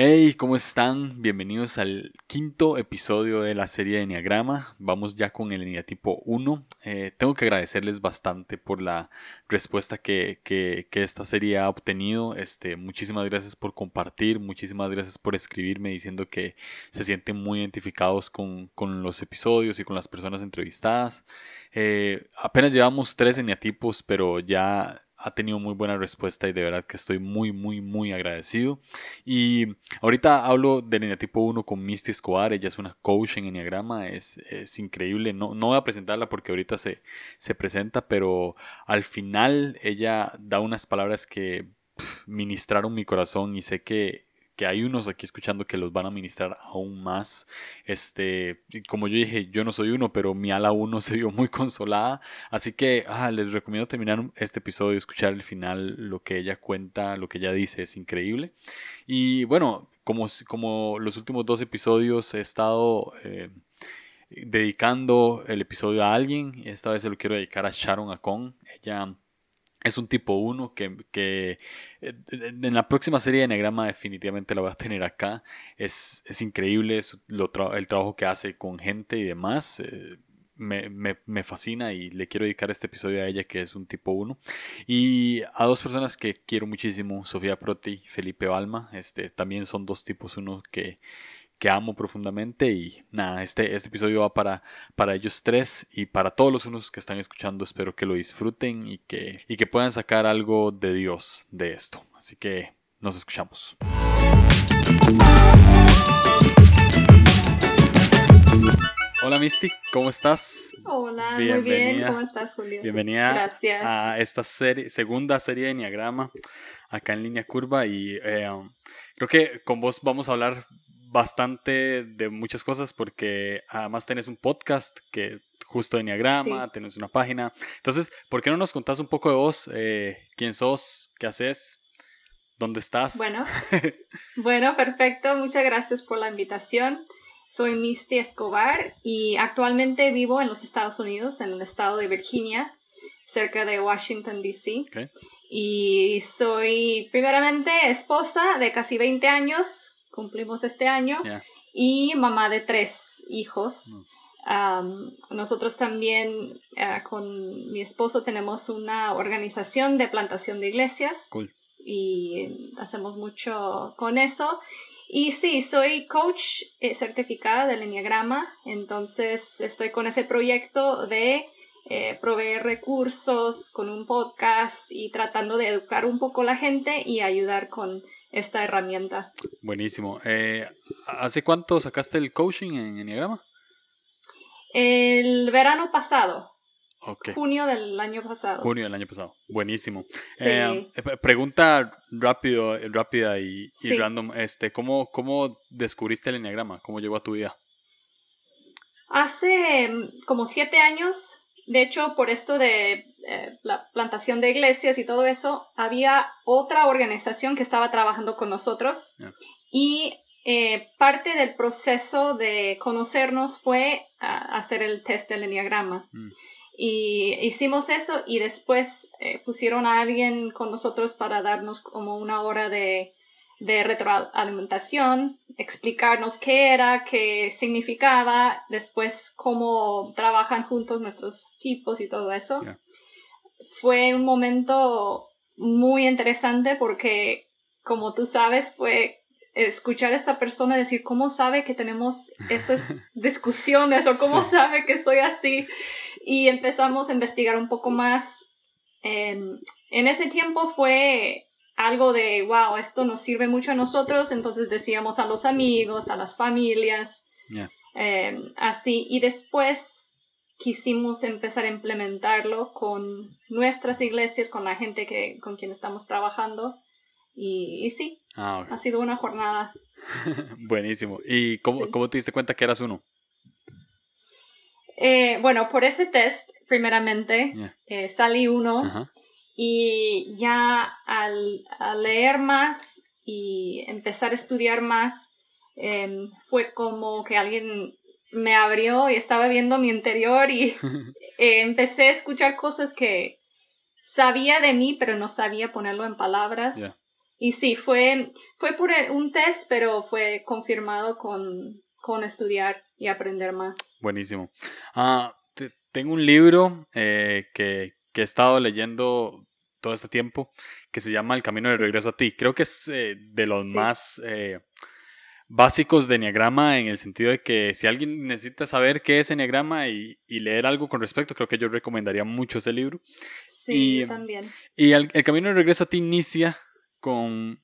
Hey, ¿cómo están? Bienvenidos al quinto episodio de la serie de Enneagrama. Vamos ya con el Enneatipo 1. Eh, tengo que agradecerles bastante por la respuesta que, que, esta serie ha obtenido. Este, muchísimas gracias por compartir, muchísimas gracias por escribirme diciendo que se sienten muy identificados con, con los episodios y con las personas entrevistadas. Eh, apenas llevamos tres Enneatipos, pero ya ha tenido muy buena respuesta y de verdad que estoy muy, muy, muy agradecido. Y ahorita hablo del eneatipo 1 con Misty Escobar, ella es una coach en Enneagrama, es, es increíble. No, no voy a presentarla porque ahorita se, se presenta, pero al final ella da unas palabras que ministraron mi corazón y sé que que hay unos aquí escuchando que los van a ministrar aún más. Este, como yo dije, yo no soy uno, pero mi ala uno se vio muy consolada. Así que ah, les recomiendo terminar este episodio y escuchar el final, lo que ella cuenta, lo que ella dice, es increíble. Y bueno, como, como los últimos dos episodios he estado... Eh, dedicando el episodio a alguien. Esta vez se lo quiero dedicar a Sharon Acon. Ella es un tipo 1 que, que, eh, en la próxima serie de Enneagrama definitivamente la voy a tener acá. Es, es increíble el trabajo que hace con gente y demás. Eh, me, me, me, fascina y le quiero dedicar este episodio a ella que es un tipo 1 y a dos personas que quiero muchísimo Sofía Proti y Felipe Balma este también son dos tipos 1 que que amo profundamente y nada, este, este episodio va para, para ellos tres y para todos los unos que están escuchando, espero que lo disfruten y que, y que puedan sacar algo de Dios de esto. Así que nos escuchamos. Hola Misty, ¿cómo estás? Hola, muy bien, ¿cómo estás Julio? Bienvenida Gracias. a esta serie, segunda serie de Enneagrama acá en línea curva y eh, creo que con vos vamos a hablar bastante de muchas cosas porque además tenés un podcast que justo de Enneagrama, tenés una página. Entonces, ¿por qué no nos contás un poco de vos? Eh, ¿Quién sos? ¿Qué haces? ¿Dónde estás? Bueno, bueno, perfecto. Muchas gracias por la invitación. Soy Misty Escobar y actualmente vivo en los Estados Unidos, en el estado de Virginia, cerca de Washington, D.C. Y soy primeramente esposa de casi 20 años cumplimos este año, y mamá de tres hijos. Mm. nosotros también eh, con mi esposo tenemos una organización de plantación de iglesias y hacemos mucho con eso. Y sí, soy coach eh, certificada del Enneagrama, entonces estoy con ese proyecto de eh, proveer recursos con un podcast y tratando de educar un poco a la gente y ayudar con esta herramienta. Buenísimo. Eh, ¿Hace cuánto sacaste el coaching en Enneagrama? El verano pasado. Junio del año pasado. Junio del año pasado. Buenísimo. Eh, pregunta rápido, rápida y, random. Este, ¿cómo, ¿Cómo descubriste el Enneagrama? ¿Cómo llegó a tu vida? Hace mm, como siete años de hecho, por esto de eh, la plantación de iglesias y todo eso, había otra organización que estaba trabajando con nosotros y eh, parte del proceso de conocernos fue hacer el test del enneagrama. Mm. Y hicimos eso y después eh, pusieron a alguien con nosotros para darnos como una hora de de retroalimentación, explicarnos qué era, qué significaba, después cómo trabajan juntos nuestros tipos y todo eso. Fue un momento muy interesante porque, como tú sabes, fue escuchar a esta persona decir cómo sabe que tenemos esas discusiones o cómo sabe que soy así. Y empezamos a investigar un poco más. en ese tiempo fue algo de, wow, esto nos sirve mucho a nosotros, entonces decíamos a los amigos, a las familias, em, así, y después quisimos empezar a implementarlo con nuestras iglesias, con la gente que, con quien estamos trabajando, y, sí, ah, ha sido una jornada. Buenísimo. ¿Y cómo, cómo, te diste cuenta que eras uno? Eh, bueno, por ese test, primeramente, eh, salí uno. Y ya al, leer más y empezar a estudiar más, em, fue como que alguien me abrió y estaba viendo mi interior y eh, empecé a escuchar cosas que sabía de mí, pero no sabía ponerlo en palabras. y sí, fue, fue por un test, pero fue confirmado con, con estudiar y aprender más. Buenísimo. Ah, tengo un libro eh, que, que, he estado leyendo todo este tiempo que se llama El Camino de Regreso a ti. Creo que es eh, de los más eh, básicos de Enneagrama en el sentido de que si alguien necesita saber qué es Enneagrama y, y leer algo con respecto, creo que yo recomendaría mucho ese libro. Sí, también. Y el, Camino de Regreso a ti inicia con,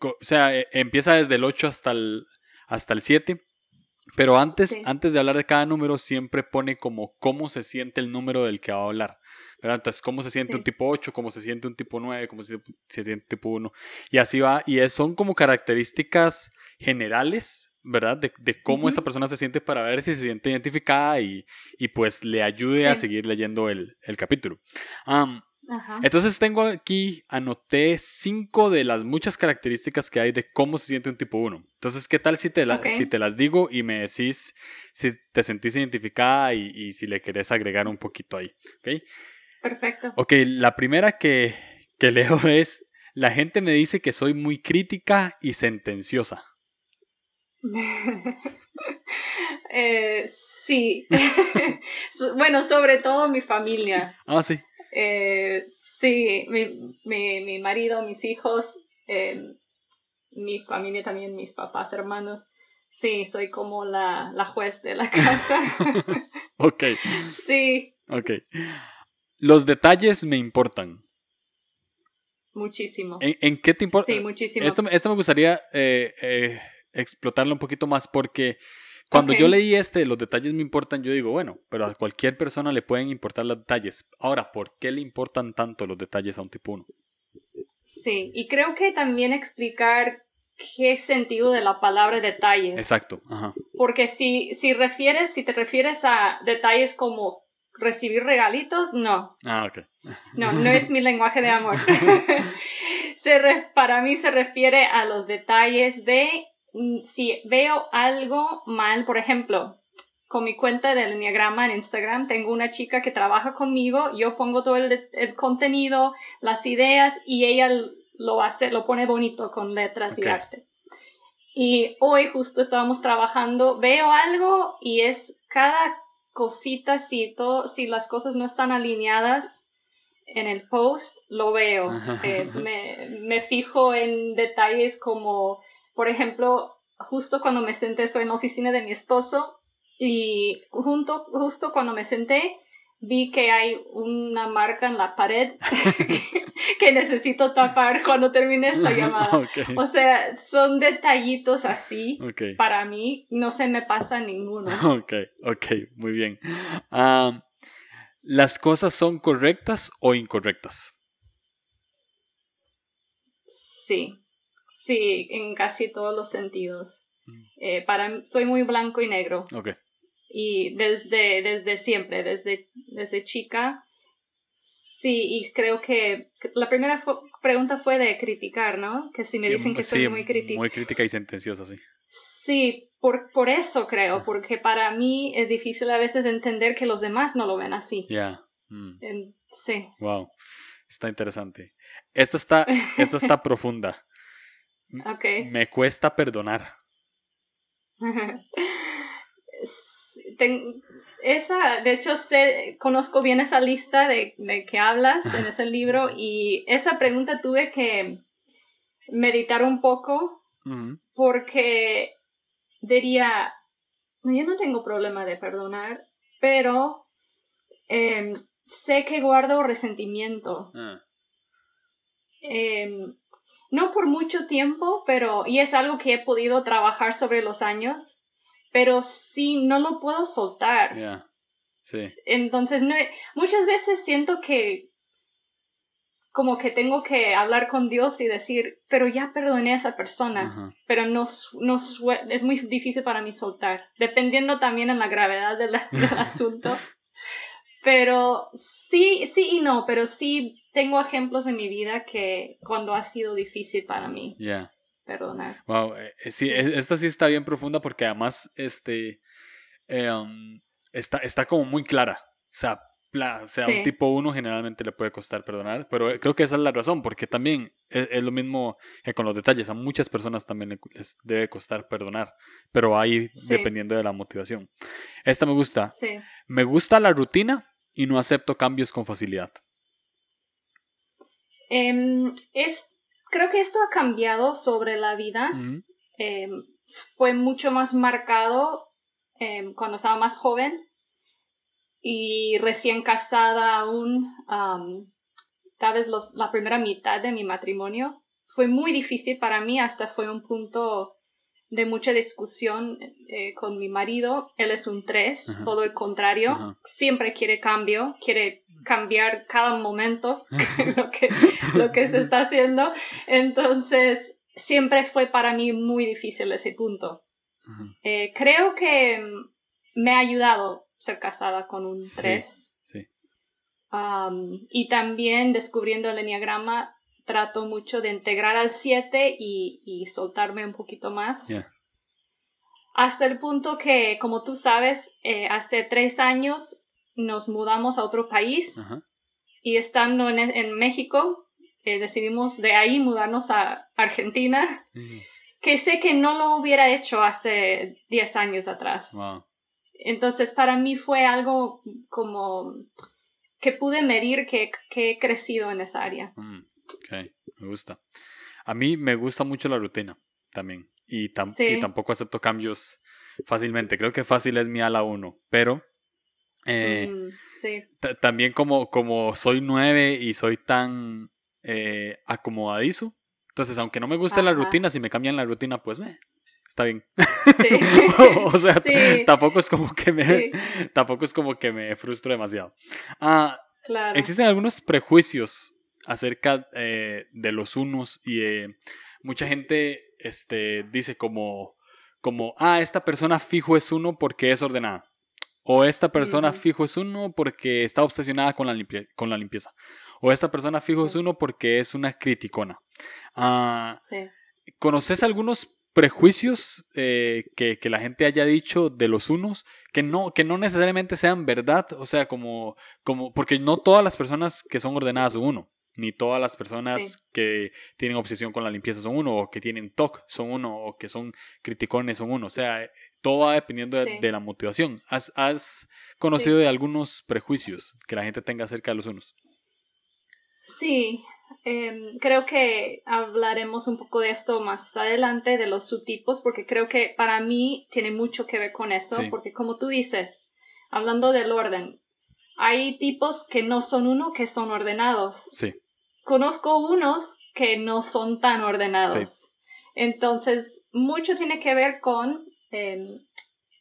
o sea, empieza desde el 8 hasta el, hasta el 7 pero antes, antes de hablar de cada número, siempre pone como cómo se siente el número del que va a hablar. ¿Verdad? Entonces, cómo se siente un tipo 8, cómo se siente un tipo 9, cómo se, siente un tipo 1. Y así va. Y son como características generales, ¿verdad? De, de cómo esta persona se siente para ver si se siente identificada y, y pues le ayude a seguir leyendo el, el capítulo. Entonces tengo aquí, anoté cinco de las muchas características que hay de cómo se siente un tipo 1. Entonces, ¿qué tal si te, si te las digo y me decís si te sentís identificada y, si le querés agregar un poquito ahí? ¿Okay? Perfecto. Ok, la primera que, que leo es, la gente me dice que soy muy crítica y sentenciosa. eh, sí. bueno, sobre todo mi familia. Ah, sí. Eh, sí, mi, mi, marido, mis hijos, em, mi familia también, mis papás, hermanos. Sí, soy como la, la juez de la casa. ok. Sí. Ok. Los detalles me importan. Muchísimo. ¿En, qué te importa? Sí, muchísimo. Esto, esto me gustaría eh, eh, explotarlo un poquito más porque cuando yo leí este, los detalles me importan, yo digo, bueno, pero a cualquier persona le pueden importar los detalles. Ahora, ¿por qué le importan tanto los detalles a un tipo 1? Sí, y creo que también explicar qué sentido de la palabra detalles. Exacto, ajá. Porque si, si refieres, si te refieres a detalles como recibir regalitos, no. Ah, ok. No, no es mi lenguaje de amor. se para mí se refiere a los detalles de Mm, si veo algo mal, por ejemplo, con mi cuenta del Enneagrama en Instagram, tengo una chica que trabaja conmigo, yo pongo todo el, contenido, las ideas y ella lo hace, lo pone bonito con letras y arte. Y hoy justo estábamos trabajando, veo algo y es cada cosita, si, todo, si las cosas no están alineadas en el post, lo veo. Eh, me, me fijo en detalles como por ejemplo, justo cuando me senté, estoy en la oficina de mi esposo y junto, justo cuando me senté, vi que hay una marca en la pared que, necesito tapar cuando termine esta llamada. O sea, son detallitos así. Para mí no se me pasa ninguno. Ok, ok, muy bien. ¿Las cosas son correctas o incorrectas? Sí. Sí, en casi todos los sentidos. Mm. Eh, para soy muy blanco y negro. Okay. Y desde, desde siempre, desde, desde chica, sí, y creo que la primera pregunta fue de criticar, ¿no? Que si me dicen que soy muy crítica. Muy crítica y sentenciosa, sí. Sí, por, por eso creo, porque para mí es difícil a veces entender que los demás no lo ven así. Ya. Mm. Sí. Wow. Está interesante. Esta está, esta está profunda. Me cuesta perdonar. esa, de hecho, sé, conozco bien esa lista de, de que hablas en ese libro y esa pregunta tuve que meditar un poco porque diría, yo no tengo problema de perdonar, pero em, sé que guardo resentimiento. Ah. Em, no por mucho tiempo, pero, y es algo que he podido trabajar sobre los años, pero sí, no lo puedo soltar. Sí. Entonces, no, muchas veces siento que como que tengo que hablar con Dios y decir, pero ya perdoné a esa persona, pero no, no es muy difícil para mí soltar, dependiendo también en la gravedad del asunto. Pero sí, sí y no, pero sí tengo ejemplos en mi vida que cuando ha sido difícil para mí. Ya. Perdonar. Wow, eh, eh, sí, e, esta sí está bien profunda porque además este, eh, um, está, está como muy clara. O sea, o sea, un tipo 1 generalmente le puede costar perdonar, pero creo que esa es la razón, porque también es, lo mismo que con los detalles, a muchas personas también les debe costar perdonar, pero ahí dependiendo de la motivación. Esta me gusta. Me gusta la rutina y no acepto cambios con facilidad. Em, es, creo que esto ha cambiado sobre la vida. Em, fue mucho más marcado em, cuando estaba más joven y recién casada aún, tal vez los, la primera mitad de mi matrimonio, fue muy difícil para mí, hasta fue un punto de mucha discusión eh, con mi marido. Él es un tres, todo el contrario, siempre quiere cambio, quiere cambiar cada momento lo, que, lo que se está haciendo. Entonces, siempre fue para mí muy difícil ese punto. Eh, creo que me ha ayudado ser casada con un 3. Sí, y también descubriendo el enneagrama, trato mucho de integrar al 7 y, soltarme un poquito más. Hasta el punto que, como tú sabes, eh, hace tres años nos mudamos a otro país y estando en, México, eh, decidimos de ahí mudarnos a Argentina, que sé que no lo hubiera hecho hace 10 años atrás. Entonces, para mí fue algo como que pude medir que, he crecido en esa área. Mm, ok, me gusta. A mí me gusta mucho la rutina también. Y, tampoco acepto cambios fácilmente. Creo que fácil es mi ala 1, pero eh, mm, también como, como soy nueve y soy tan eh, acomodadizo. Entonces, aunque no me guste la rutina, si me cambian la rutina, pues me, está bien. o sea, tampoco es como que me tampoco es como que me frustro demasiado. Ah, Existen algunos prejuicios acerca eh, de los unos y mucha gente este, dice como, como, ah, esta persona fijo es uno porque es ordenada. O esta persona fijo es uno porque está obsesionada con la, con la limpieza. O esta persona fijo es uno porque es una criticona. Ah, ¿Conoces algunos prejuicios eh, que, la gente haya dicho de los unos que no, que no necesariamente sean verdad, o sea, como, como, porque no todas las personas que son ordenadas son uno, ni todas las personas que tienen obsesión con la limpieza son uno, o que tienen TOC son uno, o que son criticones son uno, o sea, todo va dependiendo de, la motivación. ¿Has, has conocido de algunos prejuicios que la gente tenga acerca de los unos? Sí, Em, creo que hablaremos un poco de esto más adelante, de los subtipos, porque creo que para mí tiene mucho que ver con eso, porque como tú dices, hablando del orden, hay tipos que no son uno, que son ordenados. Sí. Conozco unos que no son tan ordenados. Entonces, mucho tiene que ver con em,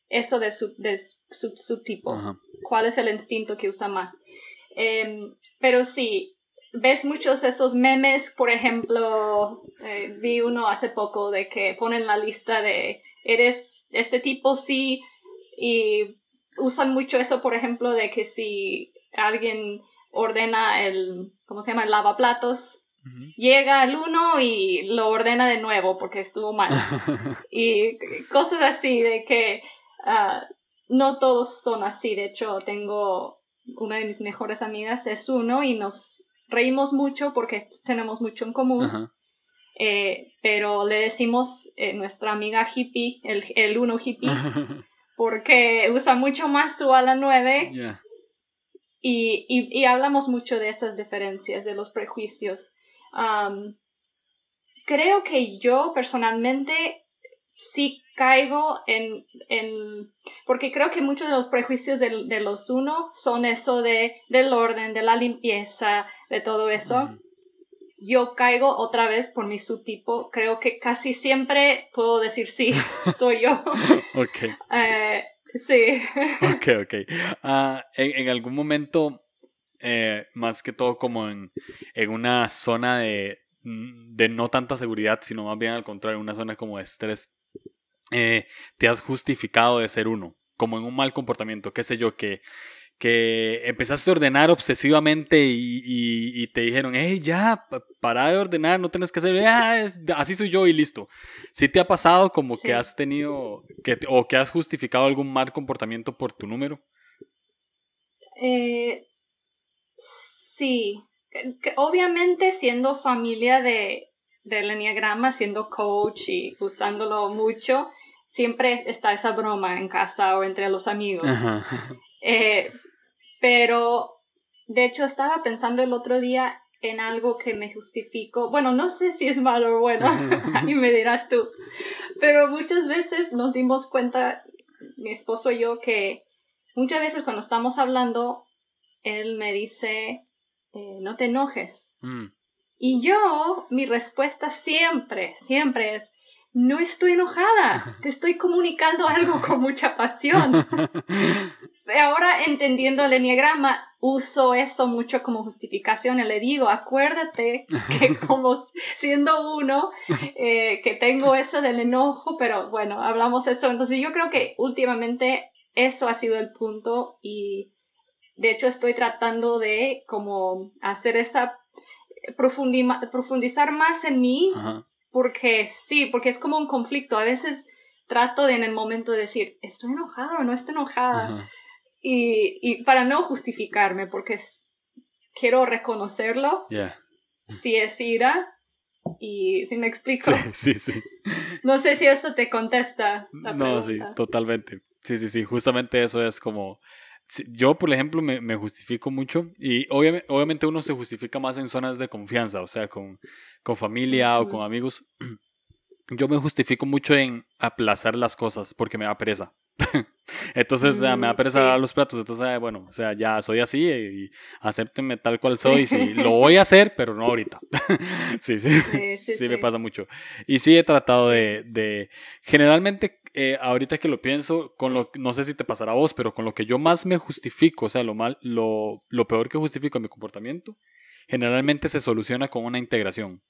eso de su, de subtipo. ¿Cuál es el instinto que usa más? Em, pero sí, ves muchos de esos memes, por ejemplo, eh, vi uno hace poco de que ponen la lista de eres este tipo sí y usan mucho eso, por ejemplo, de que si alguien ordena el, ¿cómo se llama? El lavaplatos, llega el uno y lo ordena de nuevo porque estuvo mal. y cosas así de que ah, no todos son así. De hecho, tengo una de mis mejores amigas es uno y nos reímos mucho porque tenemos mucho en común. Eh, pero le decimos eh, nuestra amiga hippie, el, el uno hippie, porque usa mucho más su ala 9. Y, y, hablamos mucho de esas diferencias, de los prejuicios. creo que yo personalmente sí caigo en, en, porque creo que muchos de los prejuicios de, de los uno son eso de, del orden, de la limpieza, de todo eso. Yo caigo otra vez por mi subtipo. Creo que casi siempre puedo decir sí, soy yo. ok. Eh, sí. ok, ok. Ah, en, en, algún momento, eh, más que todo como en, en una zona de, de no tanta seguridad, sino más bien al contrario, una zona como de estrés eh, te has justificado de ser uno, como en un mal comportamiento, qué sé yo, que, que empezaste a ordenar obsesivamente y, te dijeron, hey, ya, para de ordenar, no tienes que hacer, ah, así soy yo y listo. ¿Sí te ha pasado como que has tenido, que, o que has justificado algún mal comportamiento por tu número? Eh, Sí, obviamente siendo familia de, del enneagrama, siendo coach y usándolo mucho, siempre está esa broma en casa o entre los amigos. Eh, pero, de hecho, estaba pensando el otro día en algo que me justifico. Bueno, no sé si es malo o bueno, ahí me dirás tú. Pero muchas veces nos dimos cuenta, mi esposo y yo, que muchas veces cuando estamos hablando, él me dice, eh, no te enojes. Mm. Y yo, mi respuesta siempre, siempre es, no estoy enojada, te estoy comunicando algo con mucha pasión. Ahora entendiendo el enneagrama, uso eso mucho como justificación y le digo, acuérdate que como siendo uno, eh, que tengo eso del enojo, pero bueno, hablamos eso. Entonces yo creo que últimamente eso ha sido el punto y de hecho, estoy tratando de como hacer esa, profundizar más en mí, porque sí, porque es como un conflicto. A veces trato de en el momento de decir, estoy enojada o no estoy enojada. Y, y, para no justificarme, porque quiero reconocerlo. Si es ira. Y si me explico. Sí, sí, sí. No sé si eso te contesta. La no, sí, totalmente. Sí, sí, sí. Justamente eso es como yo, por ejemplo, me, me justifico mucho y obviamente, obviamente, uno se justifica más en zonas de confianza, o sea, con, con familia o con amigos. Yo me justifico mucho en aplazar las cosas porque me da pereza. entonces me da mm, pereza los platos. Entonces, bueno, o sea, ya soy así y, acéptenme tal cual soy. Sí. lo voy a hacer, pero no ahorita. sí, sí, sí, me pasa mucho. Y sí he tratado de, de, generalmente eh, ahorita que lo pienso, con lo, no sé si te pasará a vos, pero con lo que yo más me justifico, o sea, lo, mal, lo, lo peor que justifico en mi comportamiento, generalmente se soluciona con una integración.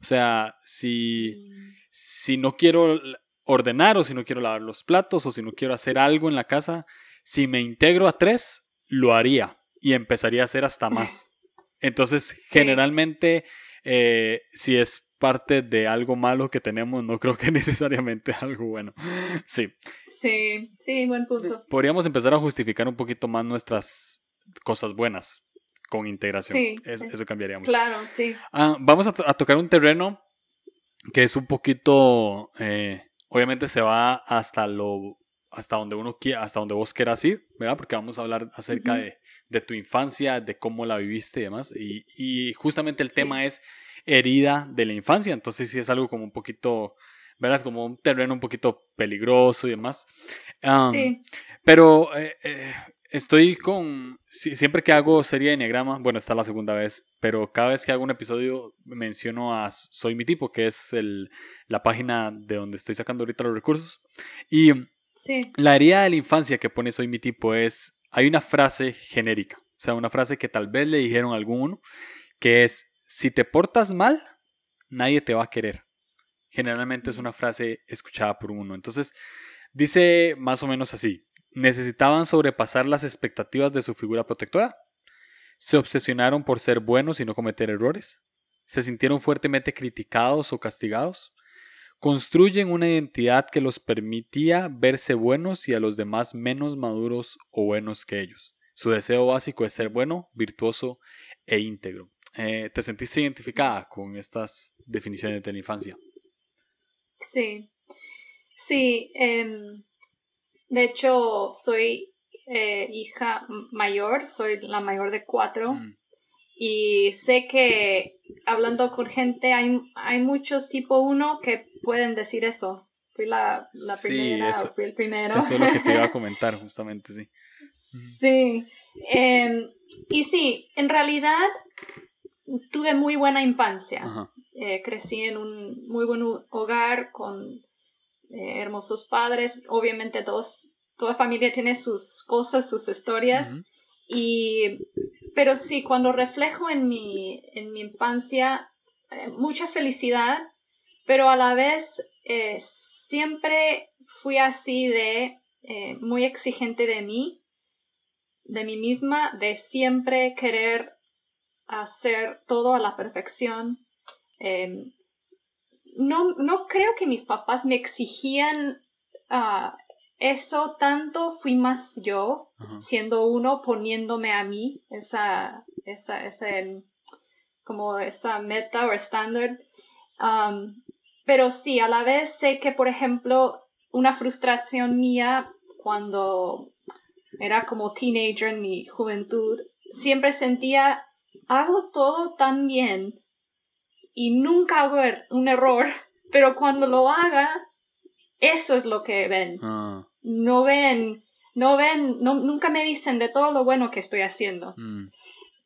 O sea, si, mm. si no quiero ordenar o si no quiero lavar los platos o si no quiero hacer algo en la casa, si me integro a tres, lo haría y empezaría a hacer hasta más. Entonces, generalmente, eh, si es parte de algo malo que tenemos, no creo que necesariamente algo bueno. Sí. Sí, sí, buen punto. Podríamos empezar a justificar un poquito más nuestras cosas buenas con integración. Sí, eso, cambiaría mucho. Claro, sí. Ah, vamos a, tocar un terreno que es un poquito, eh, obviamente se va hasta lo, hasta donde uno quiera, hasta donde vos quieras ir, ¿verdad? Porque vamos a hablar acerca de, de, tu infancia, de cómo la viviste y demás. Y, y justamente el tema es herida de la infancia. Entonces sí es algo como un poquito, ¿verdad? Como un terreno un poquito peligroso y demás. sí. Pero eh, eh, estoy con, siempre que hago serie de Enneagrama, bueno, esta es la segunda vez, pero cada vez que hago un episodio menciono a Soy mi tipo, que es el, la página de donde estoy sacando ahorita los recursos. Y sí. la herida de la infancia que pone Soy mi tipo es, hay una frase genérica, o sea, una frase que tal vez le dijeron a alguno, que es, si te portas mal, nadie te va a querer. Generalmente es una frase escuchada por uno. Entonces, dice más o menos así. Necesitaban sobrepasar las expectativas de su figura protectora. Se obsesionaron por ser buenos y no cometer errores. Se sintieron fuertemente criticados o castigados. Construyen una identidad que los permitía verse buenos y a los demás menos maduros o buenos que ellos. Su deseo básico es ser bueno, virtuoso e íntegro. Eh, ¿Te sentiste identificada con estas definiciones de la infancia? Sí, sí. Em, de hecho, soy eh, hija mayor, soy la mayor de cuatro. Mm. Y sé que hablando con gente hay, hay muchos tipo uno que pueden decir eso. Fui la, primera o fui el primero. Eso es lo que te iba a comentar, justamente, sí. Sí. Em, y sí, en realidad tuve muy buena infancia. Eh, crecí en un muy buen hogar con eh, hermosos padres. Obviamente todos, toda familia tiene sus cosas, sus historias. y, pero sí, cuando reflejo en mi, en mi infancia, eh, mucha felicidad, pero a la vez siempre fui así de muy exigente de mí, de mí misma, de siempre querer hacer todo a la perfección. Em, no, no creo que mis papás me exigían ah, eso tanto fui más yo, siendo uno, poniéndome a mí esa, esa, ese, como esa meta o estándar. Um, pero sí, a la vez sé que, por ejemplo, una frustración mía cuando era como teenager en mi juventud, siempre sentía, hago todo tan bien y nunca hago er-, un error, pero cuando lo haga, eso es lo que ven. Ah no ven, no ven, no, nunca me dicen de todo lo bueno que estoy haciendo. Mm.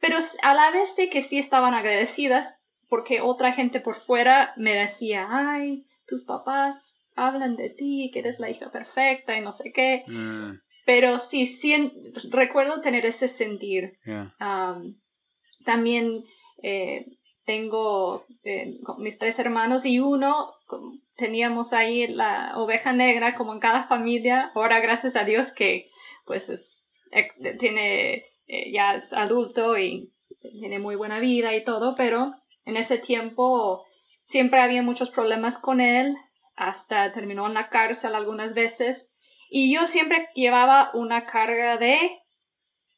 Pero a la vez sé que sí estaban agradecidas porque otra gente por fuera me decía, ay, tus papás hablan de ti, que eres la hija perfecta y no sé qué. Mm. Pero sí, sí, recuerdo tener ese sentir. también eh, tengo eh, mis tres hermanos y uno teníamos ahí la oveja negra como en cada familia. Ahora, gracias a Dios que pues es, tiene, eh, ya es adulto y tiene muy buena vida y todo, pero en ese tiempo siempre había muchos problemas con él, hasta terminó en la cárcel algunas veces. Y yo siempre llevaba una carga de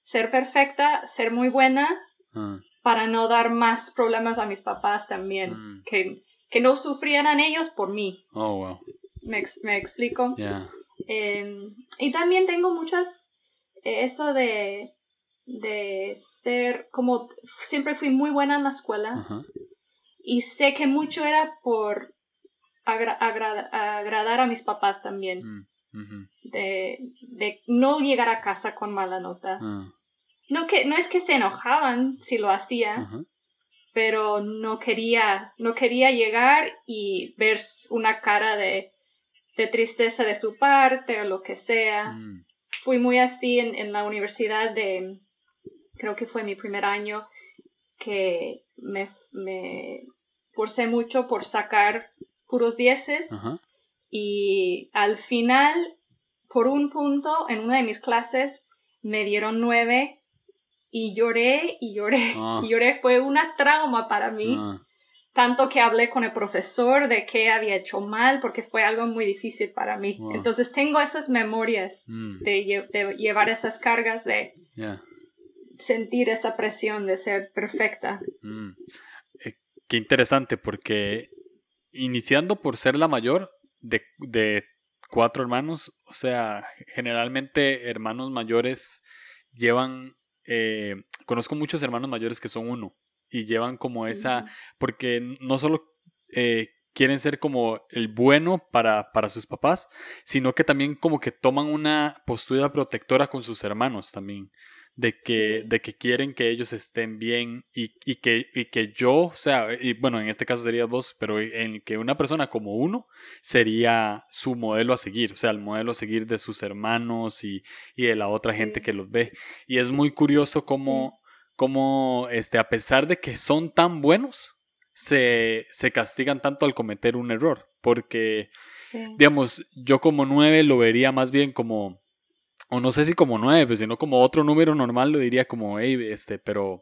ser perfecta, ser muy buena, ah. Para no dar más problemas a mis papás también, mm. que que no sufrieran ellos por mí. Oh, wow. ¿Me, me explico? Em, y también tengo muchas, eso de, de ser, como siempre fui muy buena en la escuela. Y sé que mucho era por agradar a mis papás también. Mm, de, de, no llegar a casa con mala nota. Ah. No, que, no es que se enojaban si lo hacía, pero no quería, no quería llegar y ver una cara de, de tristeza de su parte o lo que sea. Mm. Fui muy así en, en, la universidad de, creo que fue mi primer año, que me, me forcé mucho por sacar puros dieces y al final, por un punto, en una de mis clases, me dieron nueve y lloré y lloré ah. y lloré. Fue una trauma para mí. Ah. Tanto que hablé con el profesor de qué había hecho mal porque fue algo muy difícil para mí. Ah. Entonces tengo esas memorias mm. de, llevar esas cargas, de sentir esa presión de ser perfecta. Mm. Eh, qué interesante porque iniciando por ser la mayor de, de cuatro hermanos, o sea, generalmente hermanos mayores llevan eh, conozco muchos hermanos mayores que son uno y llevan como esa, porque no solo eh, quieren ser como el bueno para, para sus papás, sino que también como que toman una postura protectora con sus hermanos también de que, de que quieren que ellos estén bien y, y, que, y que yo, o sea, y bueno, en este caso sería vos, pero en que una persona como uno sería su modelo a seguir, o sea, el modelo a seguir de sus hermanos y, y de la otra gente que los ve. Y es muy curioso cómo, cómo este, a pesar de que son tan buenos, se, se castigan tanto al cometer un error, porque, digamos, yo como nueve lo vería más bien como o no sé si como nueve, pues, sino como otro número normal lo diría como, hey, este, pero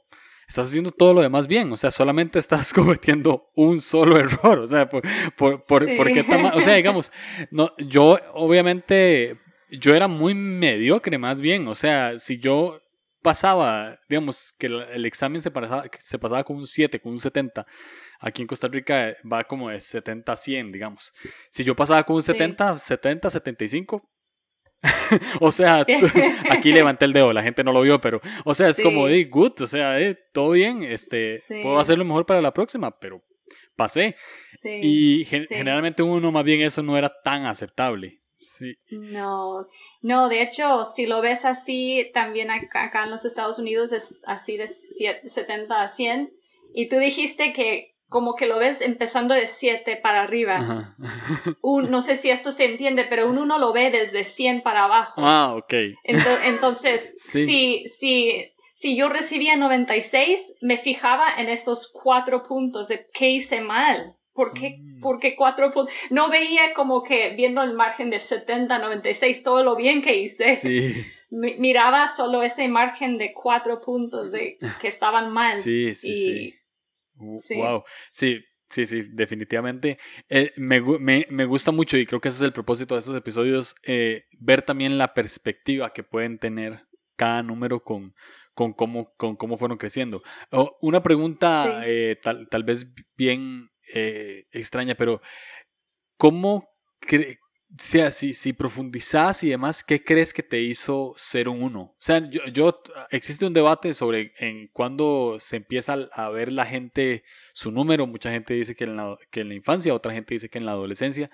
estás haciendo todo lo demás bien, o sea, solamente estás cometiendo un solo error, o sea, por, por, por, qué tan O sea, digamos, no, yo obviamente, yo era muy mediocre más bien, o sea, si yo pasaba, digamos, que el, examen se pasaba, se pasaba con un 7, con un 70, aquí en Costa Rica va como de 70 a 100, digamos. Si yo pasaba con un 70, 70, 75, o sea, aquí levanté el dedo, la gente no lo vio, pero, o sea, es como, de good, o sea, eh, todo bien, este, puedo hacerlo mejor para la próxima, pero pasé. y generalmente uno más bien eso no era tan aceptable. No, no, de hecho, si lo ves así, también acá, en los Estados Unidos es así de 70 a 100. Y tú dijiste que como que lo ves empezando de 7 para arriba. Un, no sé si esto se entiende, pero uno no lo ve desde 100 para abajo. Ah, ok. entonces, si, si, si yo recibía 96, me fijaba en esos cuatro puntos de qué hice mal. ¿Por qué, mm. porque cuatro puntos? No veía como que viendo el margen de 70, 96, todo lo bien que hice. Sí. Miraba solo ese margen de cuatro puntos de que estaban mal. Sí, sí, sí Wow. Sí, Sí, sí, definitivamente. Eh, me, gusta mucho y creo que ese es el propósito de estos episodios, eh, ver también la perspectiva que pueden tener cada número con, con, cómo, con cómo fueron creciendo. una pregunta eh, tal, tal, vez bien extraña, pero ¿cómo sea, si, si profundizas y demás, ¿qué crees que te hizo ser un uno? O sea, yo, yo existe un debate sobre en cuándo se empieza a ver la gente su número. Mucha gente dice que en la, que en la infancia, otra gente dice que en la adolescencia.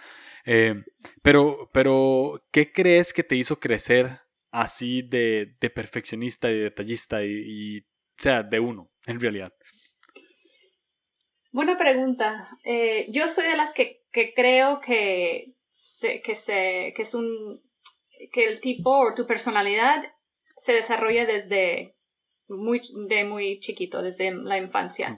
Eh, pero, pero, ¿qué crees que te hizo crecer así de, de perfeccionista y detallista y, o sea, de uno, en realidad? Buena pregunta. Eh, yo soy de las que, que creo que que, se, que es un, que el tipo o tu personalidad se desarrolla desde muy, de muy chiquito, desde la infancia.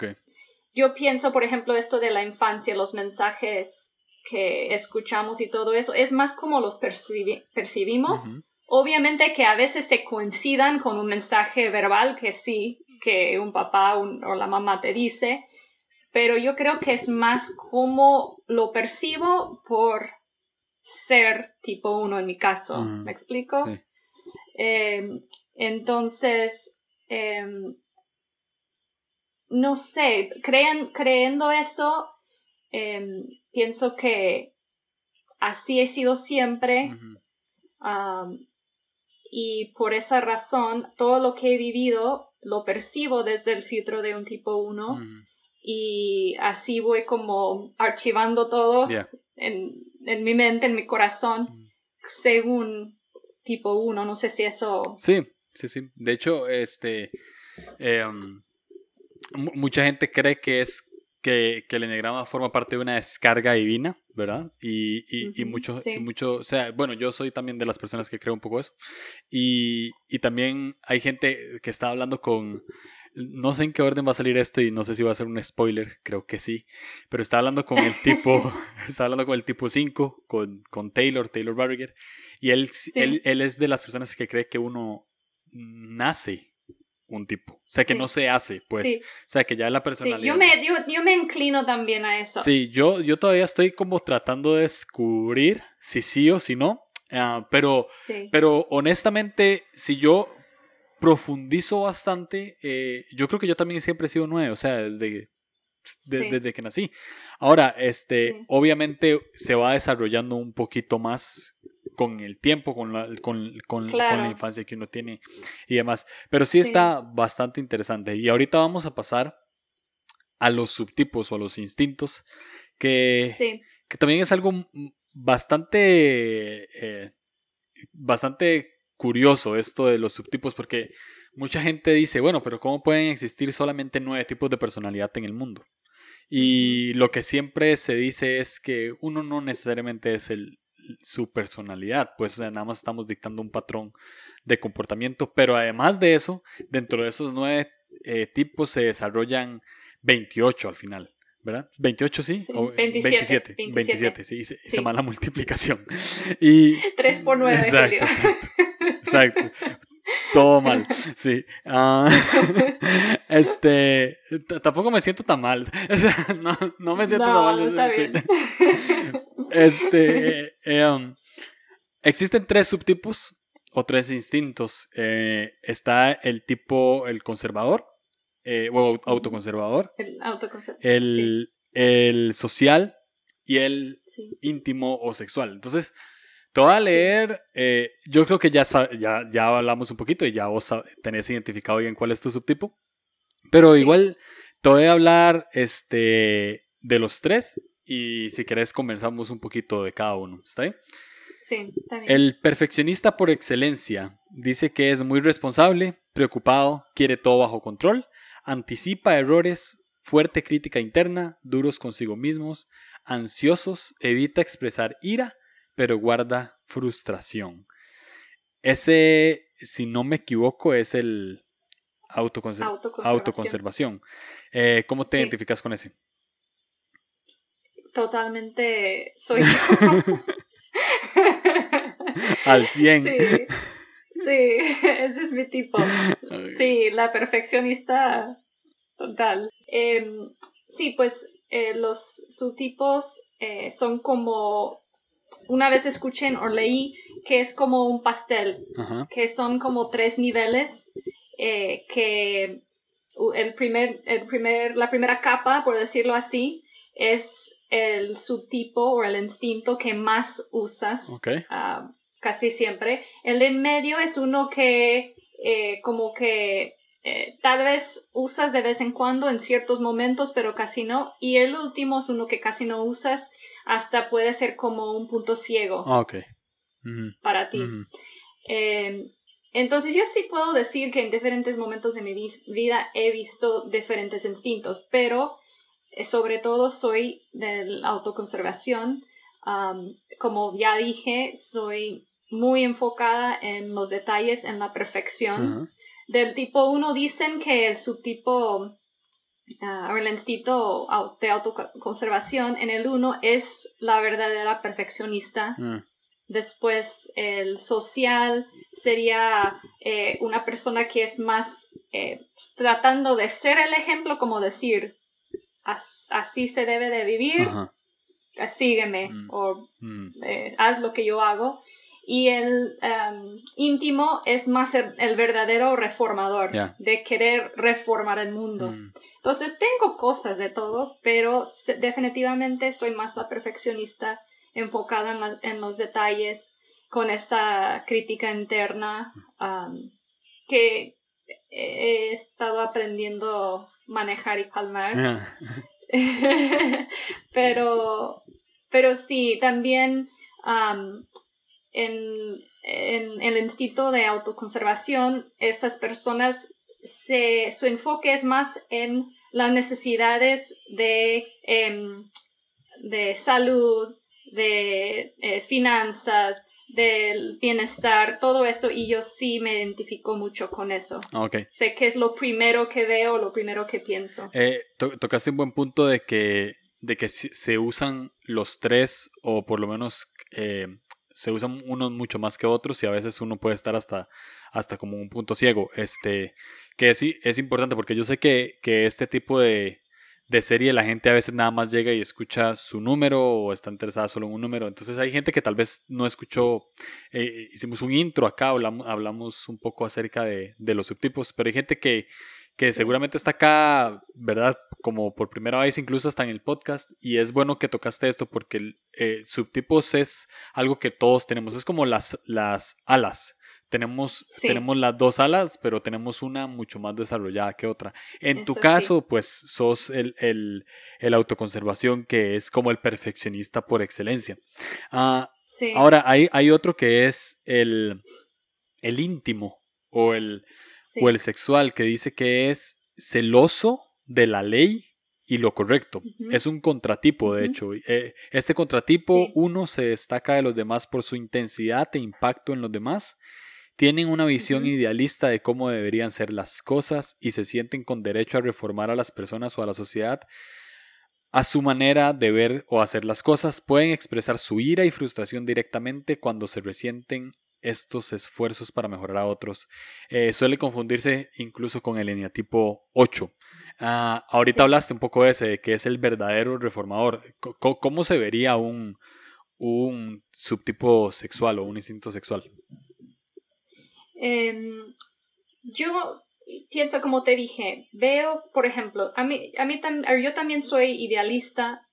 Yo pienso, por ejemplo, esto de la infancia, los mensajes que escuchamos y todo eso, es más como los percibimos. Obviamente que a veces se coincidan con un mensaje verbal que sí, que un papá o la mamá te dice, pero yo creo que es más como lo percibo por ser tipo uno en mi caso. ¿Me explico? Em, entonces, em, no sé, creen, creyendo eso, em, pienso que así he sido siempre. y por esa razón, todo lo que he vivido lo percibo desde el filtro de un tipo uno Y así voy como archivando todo en, en mi mente, en mi corazón, mm. según tipo uno. No sé si eso. Sí, sí, sí. De hecho, este. Em, mucha gente cree que es que, que, el enneagrama forma parte de una descarga divina, ¿verdad? Y, y, y mucho, mucho, o sea, bueno, yo soy también de las personas que creo un poco eso. Y, y también hay gente que está hablando con, no sé en qué orden va a salir esto y no sé si va a ser un spoiler, creo que sí. Pero está hablando con el tipo, está hablando con el tipo 5, con, con Taylor, Taylor Barriger. Y él, él, él, es de las personas que cree que uno nace un tipo. O sea, que no se hace, pues. O sea, que ya la personalidad. Yo, me, yo, me inclino también a eso. Sí, yo, yo todavía estoy como tratando de descubrir si sí o si no. Ah, pero, pero honestamente, si yo profundizo bastante. Eh, yo creo que yo también siempre he sido nueve, o sea, desde, desde que nací. Ahora, este, obviamente se va desarrollando un poquito más con el tiempo, con la, con, con, la infancia que uno tiene y demás. Pero sí, está bastante interesante. Y ahorita vamos a pasar a los subtipos o a los instintos, que, que también es algo bastante, eh, bastante curioso esto de los subtipos porque mucha gente dice, bueno, pero ¿cómo pueden existir solamente nueve tipos de personalidad en el mundo? Y lo que siempre se dice es que uno no necesariamente es el, su personalidad, pues nada más estamos dictando un patrón de comportamiento, pero además de eso, dentro de esos nueve eh, tipos se desarrollan 28 al final. ¿verdad? 28 sí, 27, 27, sí, se, sí. la multiplicación. Y, 3 por 9. Exacto, exacto, exacto. Todo mal, sí. Uh, este, tampoco me siento tan mal. no, no me siento tan mal. Está bien. Este, eh, um, existen tres subtipos o tres instintos. Eh, está el tipo, el conservador, eh, o autoconservador. El autoconservador. El, el social y el íntimo o sexual. Entonces, te voy a leer, eh, yo creo que ya, ya, ya hablamos un poquito y ya vos tenés identificado bien cuál es tu subtipo. Pero igual te voy a hablar este, de los tres y si querés conversamos un poquito de cada uno. ¿Está bien? Sí, está bien. El perfeccionista por excelencia dice que es muy responsable, preocupado, quiere todo bajo control, anticipa errores, fuerte crítica interna, duros consigo mismos, ansiosos, evita expresar ira pero guarda frustración. Ese, si no me equivoco, es el autoconservación. Eh, ¿Cómo te identificas con ese? Totalmente soy yo. Al 100. Sí, sí, ese es mi tipo. Sí, la perfeccionista total. Em, sí, pues eh, los subtipos eh, son como una vez escuché o leí que es como un pastel, que son como tres niveles, eh, que el primer, el primer, la primera capa, por decirlo así, es el subtipo o el instinto que más usas ah, casi siempre. El en medio es uno que eh, como que eh, tal vez usas de vez en cuando en ciertos momentos, pero casi no. Y el último es uno que casi no usas, hasta puede ser como un punto ciego ah, para ti. Em, entonces yo sí puedo decir que en diferentes momentos de mi vida he visto diferentes instintos, pero eh, sobre todo soy de la autoconservación. como ya dije, soy muy enfocada en los detalles, en la perfección. Del tipo 1 dicen que el subtipo ah, o el instinto de autoconservación en el 1 es la verdadera perfeccionista. Mm. Después el social sería eh, una persona que es más eh, tratando de ser el ejemplo, como decir, así se debe de vivir, sígueme mm. o mm. Eh, haz lo que yo hago y el em, íntimo es más el, verdadero reformador, de querer reformar el mundo. Mm. Entonces tengo cosas de todo, pero definitivamente soy más la perfeccionista, enfocada en, los detalles, con esa crítica interna que he estado aprendiendo a manejar y calmar. pero, pero sí, también en, el instinto de autoconservación, esas personas, se, su enfoque es más en las necesidades de, em, de salud, de eh, finanzas, del bienestar, todo eso, y yo sí me identifico mucho con eso. Okay. Sé que es lo primero que veo, lo primero que pienso. Eh, tocaste un buen punto de que, de que se usan los tres, o por lo menos eh, se usan unos mucho más que otros y a veces uno puede estar hasta, hasta como un punto ciego. Este, que es, es importante porque yo sé que, que este tipo de, de serie la gente a veces nada más llega y escucha su número o está interesada solo en un número. Entonces hay gente que tal vez no escuchó, eh, hicimos un intro acá, hablamos, hablamos un poco acerca de, de los subtipos, pero hay gente que, que seguramente está acá, ¿verdad? Como por primera vez, incluso hasta en el podcast. Y es bueno que tocaste esto porque eh, subtipos es algo que todos tenemos. Es como las, las alas. Tenemos, tenemos las dos alas, pero tenemos una mucho más desarrollada que otra. En tu caso, pues sos el, el, el, autoconservación que es como el perfeccionista por excelencia. Ah, ahora, hay, hay otro que es el, el íntimo o el, o el sexual, que dice que es celoso de la ley y lo correcto. Es un contratipo, de hecho. Eh, este contratipo, uno, se destaca de los demás por su intensidad e impacto en los demás. Tienen una visión idealista de cómo deberían ser las cosas y se sienten con derecho a reformar a las personas o a la sociedad a su manera de ver o hacer las cosas. Pueden expresar su ira y frustración directamente cuando se resienten estos esfuerzos para mejorar a otros. Eh, suele confundirse incluso con el eneatipo 8. Ah, ahorita hablaste un poco de ese, que es el verdadero reformador. ¿Cómo, se vería un, un subtipo sexual o un instinto sexual? Em, yo pienso, como te dije, veo, por ejemplo, a mí, a mí yo también soy idealista,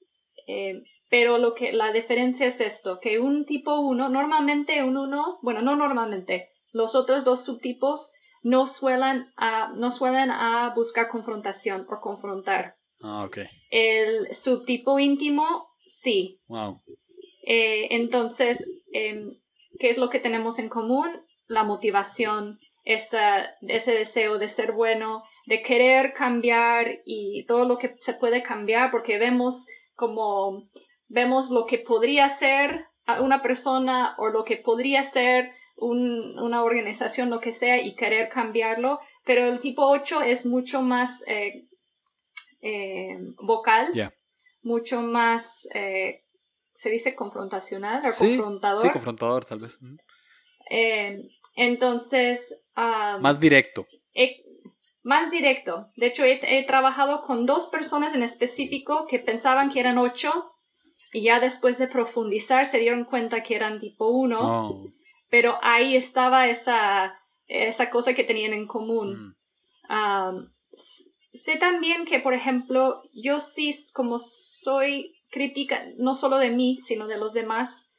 eh, pero lo que la diferencia es esto, que un tipo 1, normalmente un 1, bueno, no normalmente, los otros dos subtipos no suelen a, no suelen a buscar confrontación o confrontar. Ah, ok. El subtipo íntimo, sí. Wow. Eh, entonces, em, ¿qué es lo que tenemos en común? La motivación, esa, ese deseo de ser bueno, de querer cambiar y todo lo que se puede cambiar, porque vemos como vemos lo que podría ser una persona o lo que podría ser una organización, lo que sea, y querer cambiarlo, pero el tipo 8 es mucho más eh, eh, vocal, mucho más, eh, se dice confrontacional o confrontador. Sí, confrontador tal vez. entonces... más directo. más directo. De hecho, he, trabajado con dos personas en específico que pensaban que eran ocho y ya después de profundizar se dieron cuenta que eran tipo uno. Pero ahí estaba esa, esa cosa que tenían en común. Mm. sé también que, por ejemplo, yo sí, como soy crítica, no solo de mí, sino de los demás,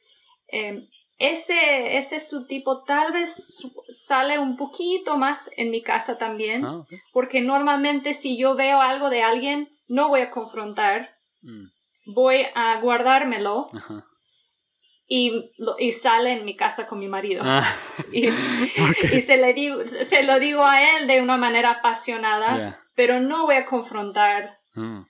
em, ese, ese subtipo tal vez sale un poquito más en mi casa también, ah, porque normalmente si yo veo algo de alguien, no voy a confrontar, mm. Voy a guardármelo y, y, sale en mi casa con mi marido. Ah. Y, se, le digo, se lo digo a él de una manera apasionada, pero no voy a confrontar. Mm.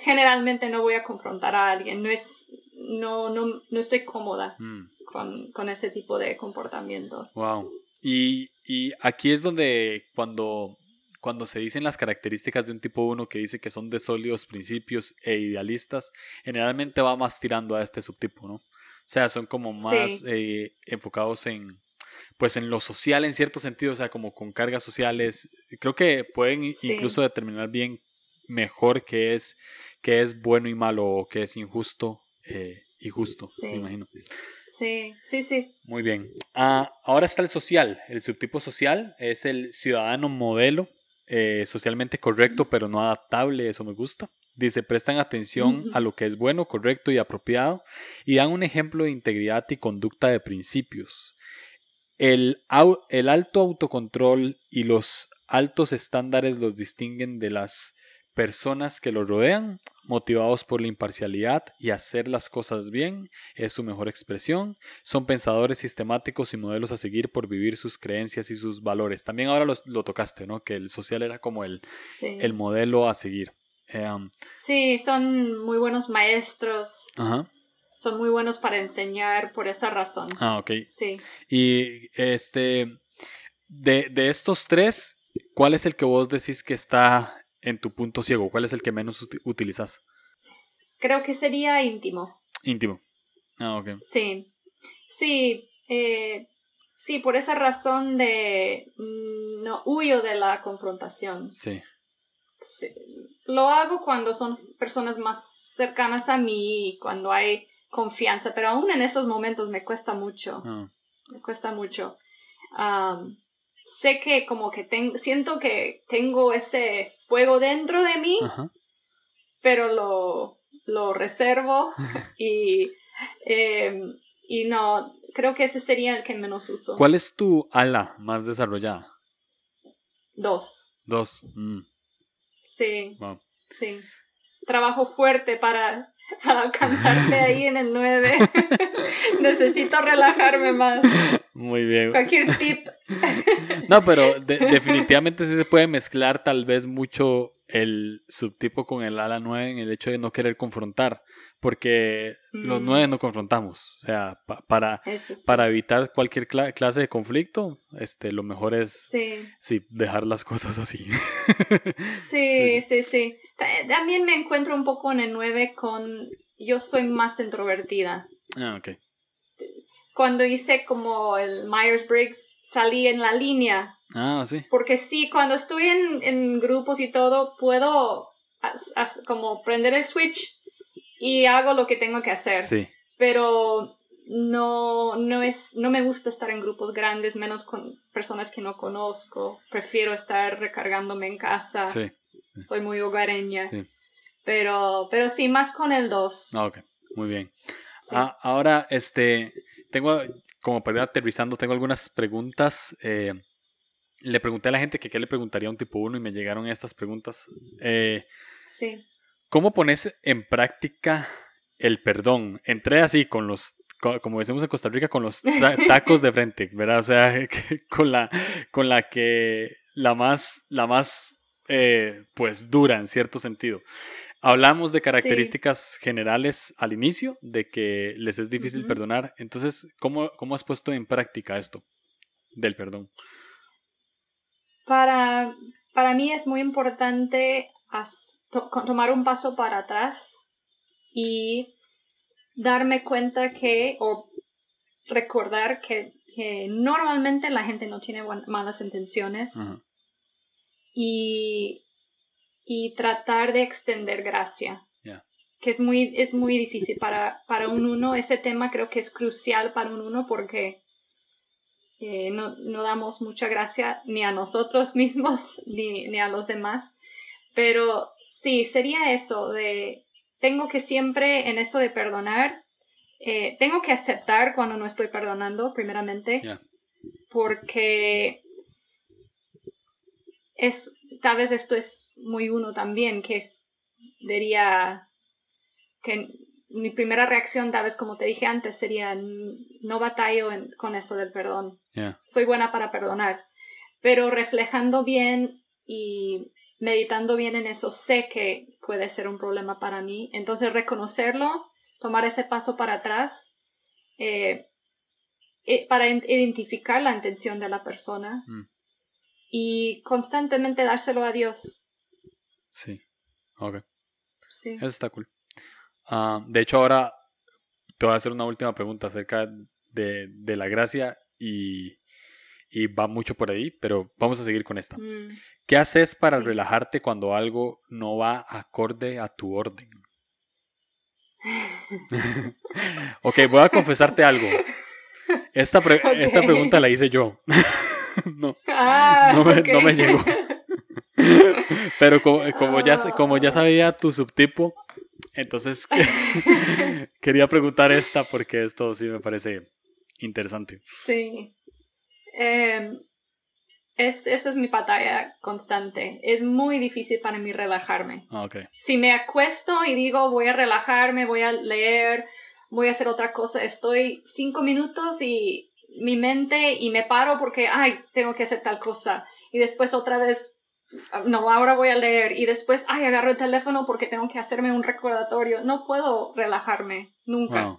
Generalmente no voy a confrontar a alguien, no es, no, no, no estoy cómoda. Mm con, con ese tipo de comportamiento. Wow. Y, y aquí es donde cuando, cuando se dicen las características de un tipo 1 que dice que son de sólidos principios e idealistas, generalmente va más tirando a este subtipo, ¿no? O sea, son como más eh, enfocados en, pues en lo social en cierto sentido, o sea, como con cargas sociales. Creo que pueden incluso determinar bien mejor qué es, qué es bueno y malo o qué es injusto eh, y justo, me imagino. Sí, sí, sí. Muy bien. Ah, ahora está el social. El subtipo social es el ciudadano modelo, eh, socialmente correcto pero no adaptable, eso me gusta. Dice, prestan atención a lo que es bueno, correcto y apropiado y dan un ejemplo de integridad y conducta de principios. El, el alto autocontrol y los altos estándares los distinguen de las personas que lo rodean, motivados por la imparcialidad y hacer las cosas bien, es su mejor expresión. Son pensadores sistemáticos y modelos a seguir por vivir sus creencias y sus valores. También ahora lo, tocaste, ¿no? Que el social era como el, el modelo a seguir. Em, sí, son muy buenos maestros. Son muy buenos para enseñar por esa razón. Ah, ok. Sí. Y este, de, de estos tres, ¿cuál es el que vos decís que está en tu punto ciego? ¿Cuál es el que menos utilizas? Creo que sería íntimo. Íntimo. Ah, ok. Sí. Sí. Eh, sí, por esa razón de mm, no huyo de la confrontación. Sí. Lo hago cuando son personas más cercanas a mí, cuando hay confianza, pero aún en esos momentos me cuesta mucho. Ah. Me cuesta mucho sé que como que tengo, siento que tengo ese fuego dentro de mí, pero lo, lo reservo y, em, y no, creo que ese sería el que menos uso. ¿Cuál es tu ala más desarrollada? Dos. Dos. Mm. Sí. Sí. Trabajo fuerte para para alcanzarte ahí en el 9. Necesito relajarme más. Muy bien. Cualquier tip. no, pero definitivamente sí se puede mezclar tal vez mucho el subtipo con el ala 9 en el hecho de no querer confrontar, porque los 9 mm. no confrontamos, o sea, para, para evitar cualquier clase de conflicto, este, lo mejor es sí. dejar las cosas así. sí, sí, sí, También me encuentro un poco en el 9 con, yo soy más introvertida. Ah, ok cuando hice como el Myers-Briggs, salí en la línea. Ah, sí. Porque sí, cuando estoy en, en grupos y todo, puedo como prender el switch y hago lo que tengo que hacer. Sí. Pero no, no es, no me gusta estar en grupos grandes, menos con personas que no conozco. Prefiero estar recargándome en casa. Sí. Soy muy hogareña. Sí. Pero, pero sí, más con el 2. Ok, muy bien. Ah, ahora, este, tengo, como para ir aterrizando, tengo algunas preguntas. Eh, le pregunté a la gente que qué le preguntaría a un tipo 1 y me llegaron estas preguntas. Eh, sí. ¿Cómo pones en práctica el perdón? Entré así con los, como decimos en Costa Rica, con los tacos de frente, ¿verdad? O sea, con la, con la que la más, la más, eh, pues dura en cierto sentido. Hablamos de características generales al inicio, de que les es difícil perdonar. Entonces, ¿cómo, ¿cómo has puesto en práctica esto del perdón? Para, para mí es muy importante tomar un paso para atrás y darme cuenta que, o recordar que, normalmente la gente no tiene malas intenciones y, y tratar de extender gracia. Que es muy, es muy difícil para, para un uno. Ese tema creo que es crucial para un uno porque eh, no, no, damos mucha gracia ni a nosotros mismos ni, ni a los demás. Pero sí, sería eso de, tengo que siempre en eso de perdonar, eh, tengo que aceptar cuando no estoy perdonando, primeramente, porque es, tal vez esto es muy uno también, que es, diría que mi primera reacción, tal vez como te dije antes, sería no batallo con eso del perdón. Soy buena para perdonar, pero reflejando bien y meditando bien en eso, sé que puede ser un problema para mí. Entonces, reconocerlo, tomar ese paso para atrás, eh, eh, para identificar la intención de la persona mm. Y constantemente dárselo a Dios. Sí, ok. Sí. Eso está cool. Ah, de hecho, ahora te voy a hacer una última pregunta acerca de, de la gracia y y va mucho por ahí, pero vamos a seguir con esta. Mm. ¿Qué haces para relajarte cuando algo no va acorde a tu orden? ok, voy a confesarte algo. Esta, esta pregunta la hice yo. no, ah, no, me, no, me, llegó. Pero como, ya, como ya sabía tu subtipo, entonces quería preguntar esta porque esto sí me parece interesante. Sí. Eh, es, esa es mi batalla constante. Es muy difícil para mí relajarme. Ah, okay. Si me acuesto y digo voy a relajarme, voy a leer, voy a hacer otra cosa, estoy cinco minutos y mi mente y me paro porque, ay, tengo que hacer tal cosa. Y después otra vez, no, ahora voy a leer. Y después, ay, agarro el teléfono porque tengo que hacerme un recordatorio. No puedo relajarme, nunca.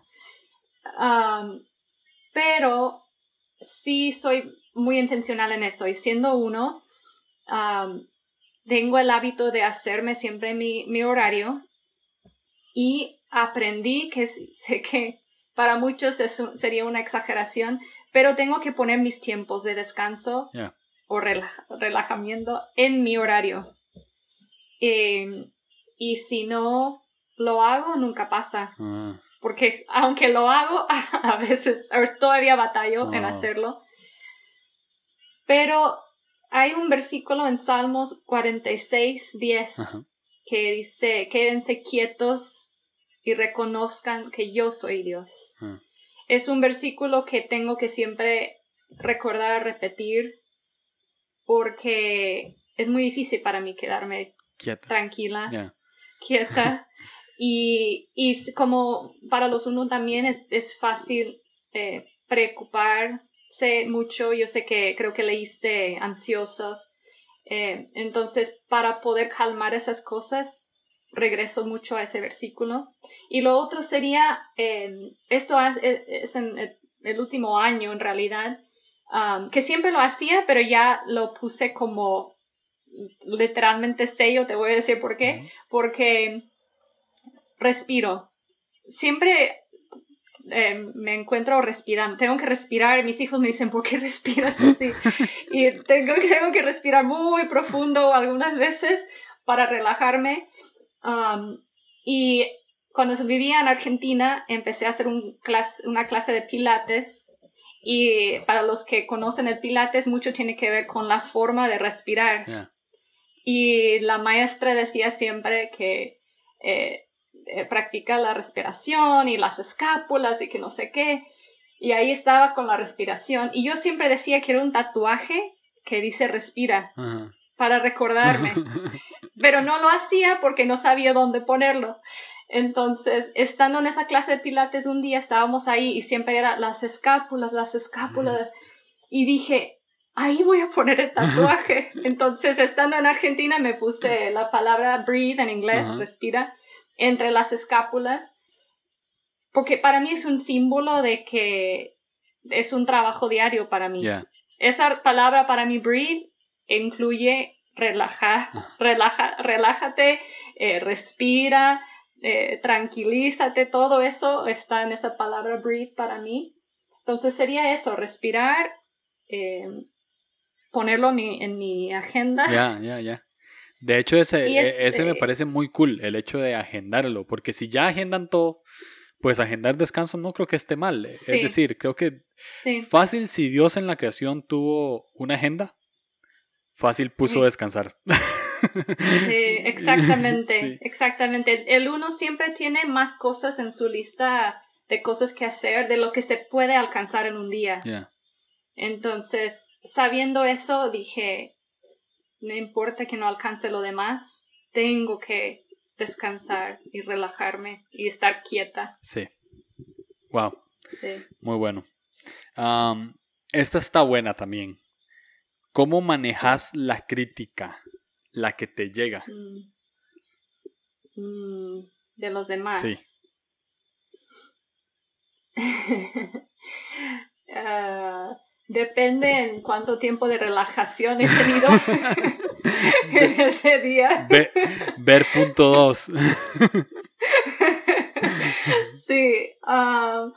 Um, pero sí soy muy intencional en eso y siendo uno, tengo el hábito de hacerme siempre mi, mi horario y aprendí que sé que para muchos sería una exageración, pero tengo que poner mis tiempos de descanso o relajamiento en mi horario. Em, y si no lo hago, nunca pasa. Ah porque aunque lo hago, a veces todavía batallo en hacerlo. Pero hay un versículo en Salmos 46, 10 que dice, quédense quietos y reconozcan que yo soy Dios. Es un versículo que tengo que siempre recordar, repetir, porque es muy difícil para mí quedarme tranquila, quieta. Y, y como para los uno también es, es fácil eh, preocuparse mucho. Yo sé que creo que leíste ansiosos. Eh, entonces, para poder calmar esas cosas, regreso mucho a ese versículo. Y lo otro sería, eh, esto es, en el, último año en realidad, um, que siempre lo hacía, pero ya lo puse como literalmente sello, te voy a decir por qué, porque respiro. Siempre eh, me encuentro respirando. Tengo que respirar. Mis hijos me dicen, ¿por qué respiras así? y tengo, tengo que respirar muy profundo algunas veces para relajarme. Um, y cuando vivía en Argentina, empecé a hacer un una clase de pilates. Y para los que conocen el pilates, mucho tiene que ver con la forma de respirar. Y la maestra decía siempre que eh, eh, practica la respiración y las escápulas y que no sé qué. Y ahí estaba con la respiración. Y yo siempre decía que era un tatuaje que dice respira para recordarme. Pero no lo hacía porque no sabía dónde ponerlo. Entonces, estando en esa clase de pilates un día estábamos ahí y siempre era las escápulas, las escápulas. Y dije, ahí voy a poner el tatuaje. Entonces, estando en Argentina me puse la palabra breathe en inglés, respira entre las escápulas, porque para mí es un símbolo de que es un trabajo diario para mí. Esa palabra para mí, breathe, incluye relaja, ah. relaja, relájate, eh, respira, eh, tranquilízate, todo eso está en esa palabra breathe para mí. Entonces sería eso, respirar, eh, ponerlo en mi, en mi agenda. Ya, ya, ya. De hecho, ese, es, e- ese me parece muy cool, el hecho de agendarlo, porque si ya agendan todo, pues agendar descanso no creo que esté mal. Sí. Es decir, creo que Sí, fácil si Dios en la creación tuvo una agenda, fácil puso Sí. descansar. sí, exactamente, Sí. exactamente. El, uno siempre tiene más cosas en su lista de cosas que hacer de lo que se puede alcanzar en un día. Entonces, sabiendo eso, dije, no importa que no alcance lo demás, tengo que descansar y relajarme y estar quieta. sí. Wow, Sí. muy bueno. Esta está buena también. ¿Cómo manejas la crítica, la que te llega? Mm. Mm, de los demás. Sí. Ah, depende en cuánto tiempo de relajación he tenido en ese día. Ve- ver punto dos. Sí, ah,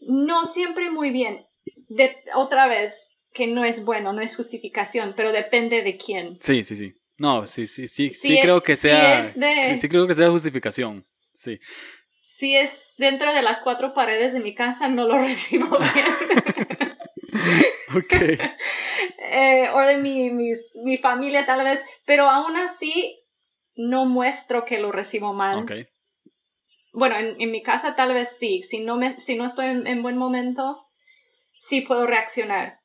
no siempre muy bien. De, otra vez, que no es bueno, no es justificación, pero depende de quién. Sí, sí, sí. No, sí, sí, sí, sí, creo que sea, de- sí creo que sea justificación. Sí, Si es dentro de las cuatro paredes de mi casa, no lo recibo bien. ok, Eh, o de mi, mis- mi familia tal vez, pero aún así no muestro que lo recibo mal. ok, Bueno, en, en mi casa tal vez sí, si no, me, si no estoy en, en buen momento, sí puedo reaccionar.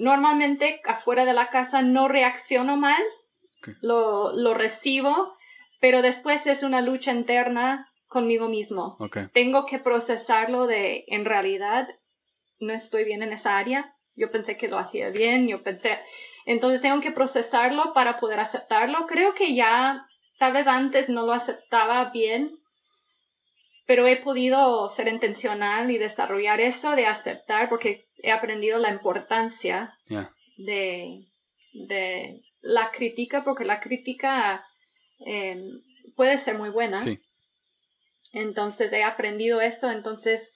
Normalmente afuera de la casa no reacciono mal, lo, lo recibo, pero después es una lucha interna conmigo mismo. Tengo que procesarlo de, en realidad, no estoy bien en esa área. Yo pensé que lo hacía bien, yo pensé, entonces tengo que procesarlo para poder aceptarlo. Creo que ya, tal vez antes no lo aceptaba bien, pero he podido ser intencional y desarrollar eso de aceptar porque he aprendido la importancia de, de la crítica, porque la crítica eh, puede ser muy buena. sí, Entonces he aprendido eso, entonces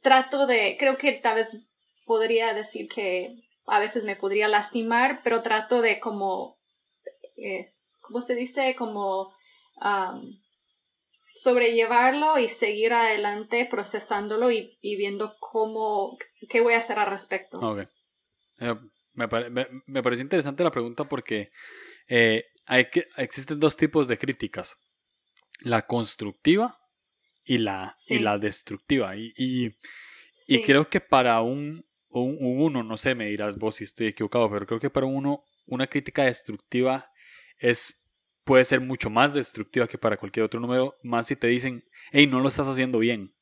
trato de, creo que tal vez podría decir que a veces me podría lastimar, pero trato de como, eh, ¿cómo se dice? Como am, sobrellevarlo y seguir adelante procesándolo y, y viendo cómo, qué voy a hacer al respecto. ok. Eh, me, pare- me, me pareció interesante la pregunta porque eh, hay que, existen dos tipos de críticas. La constructiva y la, y la destructiva. Y, y, y creo que para un, un, un uno, no sé, me dirás vos si estoy equivocado, pero creo que para un uno una crítica destructiva es puede ser mucho más destructiva que para cualquier otro número, más si te dicen, hey, no lo estás haciendo bien.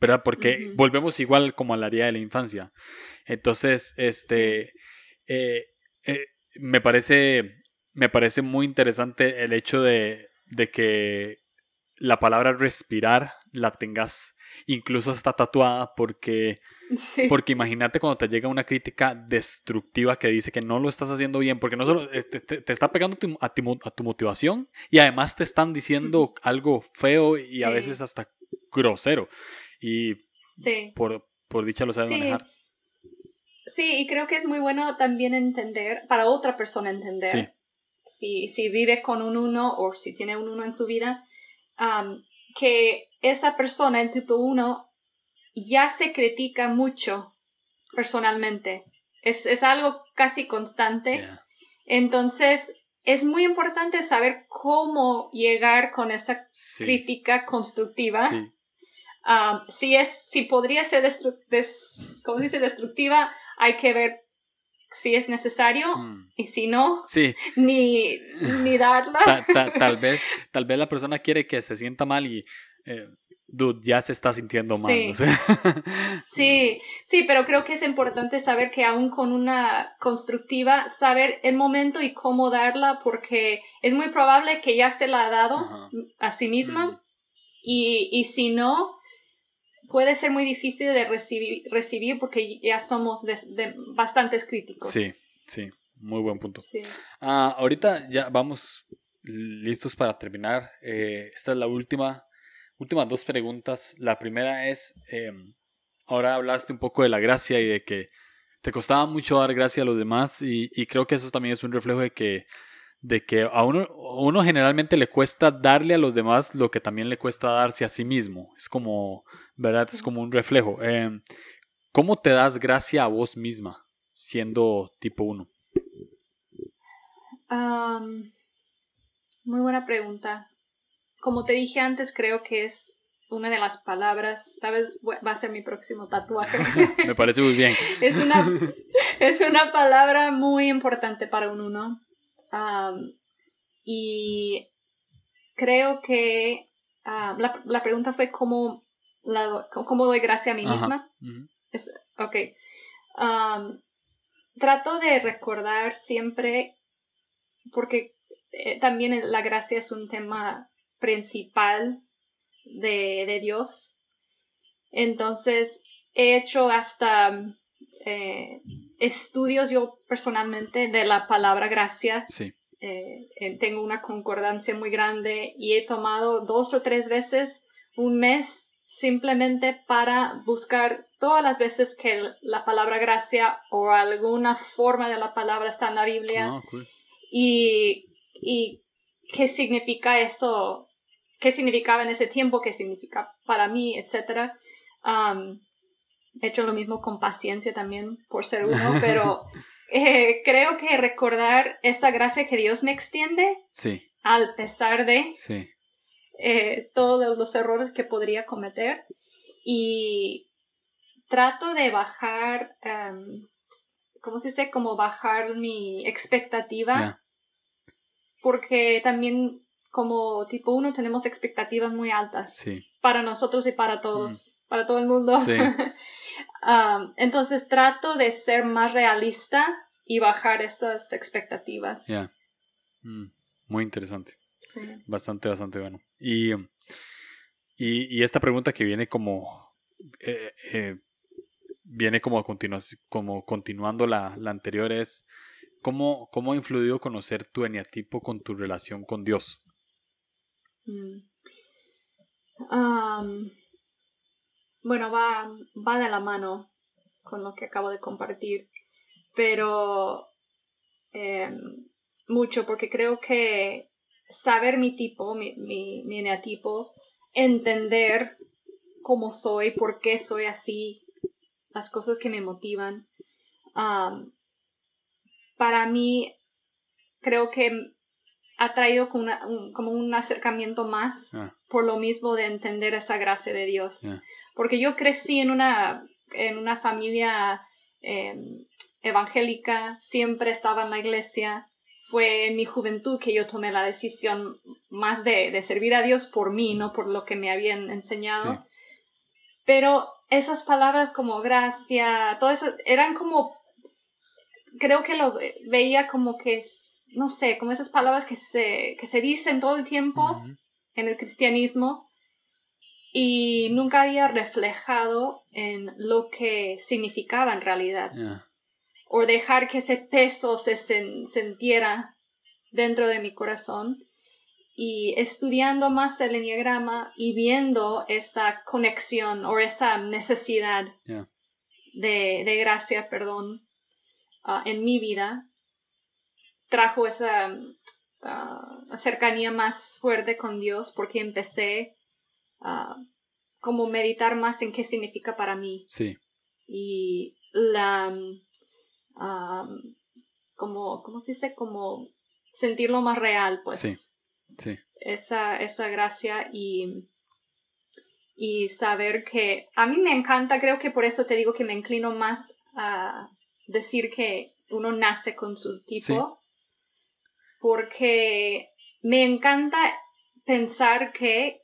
¿Verdad? Porque volvemos igual como a la área de la infancia. Entonces, este, eh, eh, me parece, me parece muy interesante el hecho de, de que la palabra respirar la tengas incluso está tatuada porque Sí. porque imagínate cuando te llega una crítica destructiva que dice que no lo estás haciendo bien, porque no solo eh, te, está pegando tu- a, tu, mo- a tu motivación y además te están diciendo algo feo y a veces hasta grosero. Y sí. por, por dicha lo sabes manejar. Sí, y creo que es muy bueno también entender, para otra persona entender, si, si vive con un uno o si tiene un uno en su vida, am, que esa persona, el tipo uno, ya se critica mucho personalmente. Es, es algo casi constante. Yeah. Entonces, es muy importante saber cómo llegar con esa Sí. crítica constructiva. Sí. Um, si es, si podría ser destru- des- ¿cómo se dice? destructiva, hay que ver si es necesario Mm. y si no, Sí, ni, ni darla. ta- ta- tal, vez, tal vez la persona quiere que se sienta mal y, eh, dude, ya se está sintiendo mal. Sí. o sea. Sí, sí, pero creo que es importante saber que aún con una constructiva, saber el momento y cómo darla, porque es muy probable que ya se la ha dado Ajá. a sí misma Mm. y, y si no, puede ser muy difícil de recibir, recibir porque ya somos de, de bastantes críticos. Sí, sí, muy buen punto. Sí. Ah, ahorita ya vamos listos para terminar. Eh, esta es la última, últimas dos preguntas. La primera es, eh, ahora hablaste un poco de la gracia y de que te costaba mucho dar gracias a los demás y, y, creo que eso también es un reflejo de que, de que a uno, uno generalmente le cuesta darle a los demás lo que también le cuesta darse a sí mismo. Es como, ¿verdad? Es como un reflejo. Em, ¿Cómo te das gracia a vos misma siendo tipo 1? muy buena pregunta. Como te dije antes, creo que es una de las palabras, tal vez va a ser mi próximo tatuaje. Me parece muy bien. es, una, es una palabra muy importante para un uno. Y creo que la, la, pregunta fue cómo, la, cómo doy gracia a mí misma. es, ok. trato de recordar siempre, porque eh, también la gracia es un tema principal de, Dios. Entonces, he hecho hasta eh, estudios yo personalmente de la palabra gracia. Sí. Eh, tengo una concordancia muy grande y he tomado dos o tres veces un mes simplemente para buscar todas las veces que la palabra gracia o alguna forma de la palabra está en la Biblia ah, y, y qué significa eso qué significaba en ese tiempo, qué significa para mí, etc. he hecho lo mismo con paciencia también por ser uno, pero eh, creo que recordar esa gracia que Dios me extiende, sí. al pesar de sí. eh, todos los errores que podría cometer, y trato de bajar, ¿cómo se dice? Como bajar mi expectativa. Porque también como tipo uno tenemos expectativas muy altas para nosotros y para todos, mm. para todo el mundo. Um, entonces trato de ser más realista y bajar esas expectativas. Mm, muy interesante. Bastante, bastante bueno. Y, y, esta pregunta que viene como... Eh, eh, viene como, a como continuando la, la anterior es... ¿Cómo, ¿Cómo ha influido conocer tu eneatipo con tu relación con Dios? Mm. Bueno, va, va de la mano con lo que acabo de compartir, pero em, mucho porque creo que saber mi tipo, mi, mi, mi entender cómo soy, por qué soy así, las cosas que me motivan, para mí creo que ha traído como, un, como un acercamiento más ah. por lo mismo de entender esa gracia de Dios. Porque yo crecí en una, en una familia em, evangélica, siempre estaba en la iglesia. Fue en mi juventud que yo tomé la decisión más de, de servir a Dios por mí, no por lo que me habían enseñado. Pero esas palabras como gracia, todas esas, eran como creo que lo veía como que, no sé, como esas palabras que se, que se dicen todo el tiempo en el cristianismo y nunca había reflejado en lo que significaba en realidad. O dejar que ese peso se sintiera dentro de mi corazón. Y estudiando más el enneagrama y viendo esa conexión o esa necesidad de, de gracia, perdón, Ah, en mi vida trajo esa uh, cercanía más fuerte con Dios porque empecé a como meditar más en qué significa para mí. Sí. Y la como, ¿cómo se dice? Como sentirlo más real, pues. Sí. Sí. Esa, esa gracia y, y saber que a mí me encanta, creo que por eso te digo que me inclino más a, decir que uno nace con su tipo, porque me encanta pensar que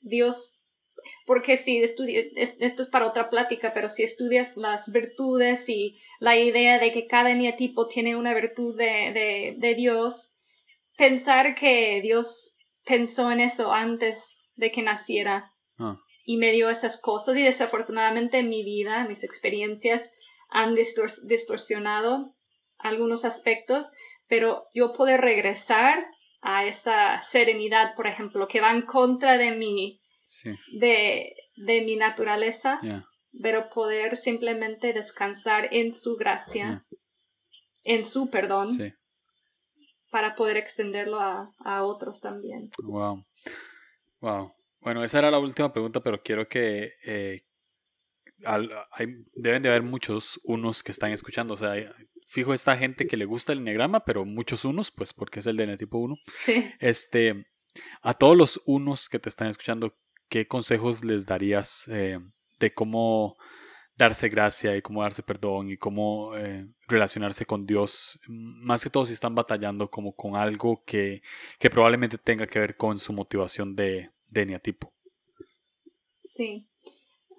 Dios, porque si estudias, esto es para otra plática, pero si estudias las virtudes y la idea de que cada tipo tiene una virtud de, de, Dios, pensar que Dios pensó en eso antes de que naciera ah. y me dio esas cosas y desafortunadamente en mi vida, mis experiencias, han distorsionado algunos aspectos, pero yo puedo regresar a esa serenidad, por ejemplo, que va en contra de mi, de, de mi naturaleza pero poder simplemente descansar en su gracia, en su perdón, para poder extenderlo a, a, otros también. Wow. Wow. Bueno, esa era la última pregunta, pero quiero que eh, hay, deben de haber muchos unos que están escuchando. O sea, fijo esta gente que le gusta el enneagrama, pero muchos unos, pues porque es el de tipo 1. Sí. Este, a todos los unos que te están escuchando, ¿qué consejos les darías eh, de cómo darse gracia y cómo darse perdón y cómo eh, relacionarse con Dios? Más que todo si están batallando como con algo que, que probablemente tenga que ver con su motivación de, de eneatipo. Sí.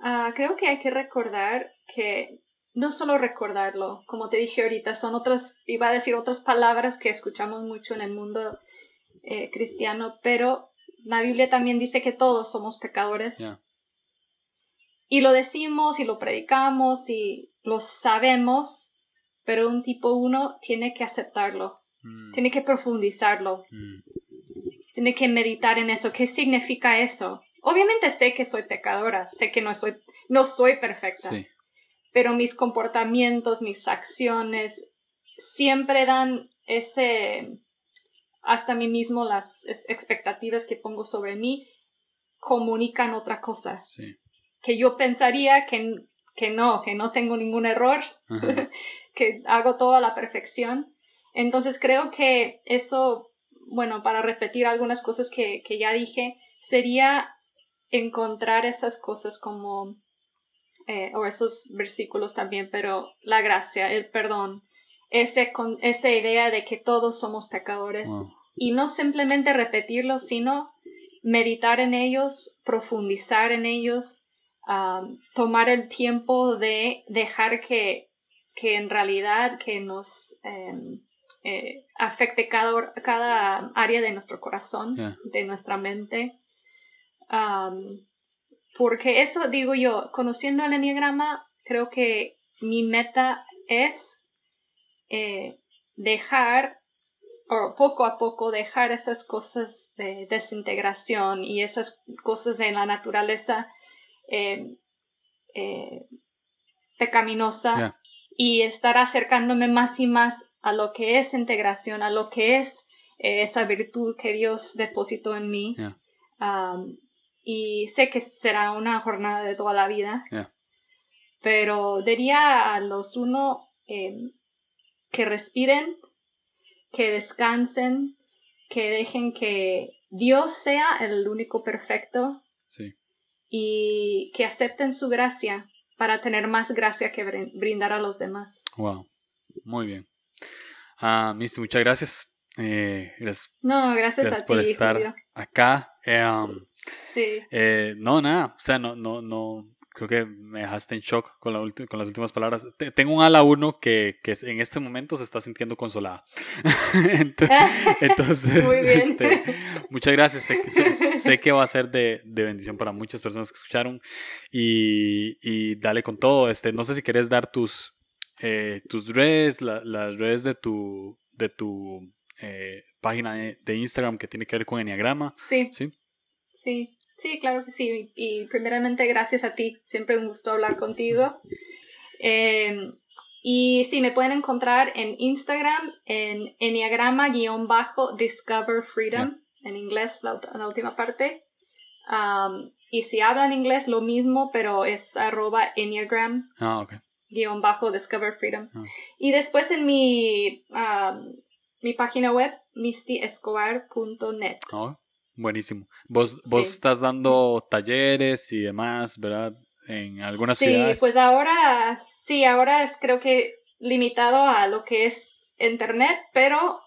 Ah, creo que hay que recordar que no solo recordarlo, como te dije ahorita, son otras, iba a decir otras palabras que escuchamos mucho en el mundo eh, cristiano, pero la Biblia también dice que todos somos pecadores. Y lo decimos y lo predicamos y lo sabemos, pero un tipo uno tiene que aceptarlo, mm. tiene que profundizarlo, mm. tiene que meditar en eso. ¿Qué significa eso? Obviamente sé que soy pecadora, sé que no soy, no soy perfecta, pero mis comportamientos, mis acciones siempre dan ese, hasta mí mismo las expectativas que pongo sobre mí comunican otra cosa. Que yo pensaría que, que no, que no tengo ningún error, que hago todo a la perfección. Entonces creo que eso, bueno, para repetir algunas cosas que, que ya dije, sería encontrar esas cosas como, eh, o esos versículos también, pero la gracia, el perdón, ese, con, esa idea de que todos somos pecadores y no simplemente repetirlos, sino meditar en ellos, profundizar en ellos, tomar el tiempo de dejar que, que en realidad que nos em, eh, afecte cada, cada área de nuestro corazón, de nuestra mente porque eso digo yo, conociendo el enneagrama, creo que mi meta es eh, dejar, o poco a poco dejar esas cosas de desintegración y esas cosas de la naturaleza em, eh, pecaminosa y estar acercándome más y más a lo que es integración, a lo que es eh, esa virtud que Dios depositó en mí y sé que será una jornada de toda la vida. Pero diría a los uno em, que respiren, que descansen, que dejen que Dios sea el único perfecto. Y que acepten su gracia para tener más gracia que brindar a los demás. Wow, muy bien. Ah, Misty, muchas gracias. Eh, no, gracias, a por ti, estar acá. Em, Sí. Eh, no, nada, o sea, no, no, no, creo que me dejaste en shock con, la con las últimas palabras. tengo un ala 1 que, que, en este momento se está sintiendo consolada. Entonces, este, muchas gracias. Sé, que va a ser de, de, bendición para muchas personas que escucharon. Y, y dale con todo. Este, no sé si quieres dar tus, eh, tus redes, las redes de tu, de tu eh, página de, de, Instagram que tiene que ver con Enneagrama. Sí. Sí. Sí, sí, claro que sí. Y primeramente gracias a ti. Siempre un gusto hablar contigo. Em, y sí, me pueden encontrar en Instagram en enneagrama-discover freedom, en inglés, la, última parte. y si hablan inglés, lo mismo, pero es arroba enneagram. Ah, Guión bajo discover freedom. Ah. Y después en mi, mi página web, mistyescobar.net. Oh, Buenísimo. Vos, vos estás dando talleres y demás, ¿verdad? En algunas ciudades. Sí, pues ahora, sí, ahora es creo que limitado a lo que es internet, pero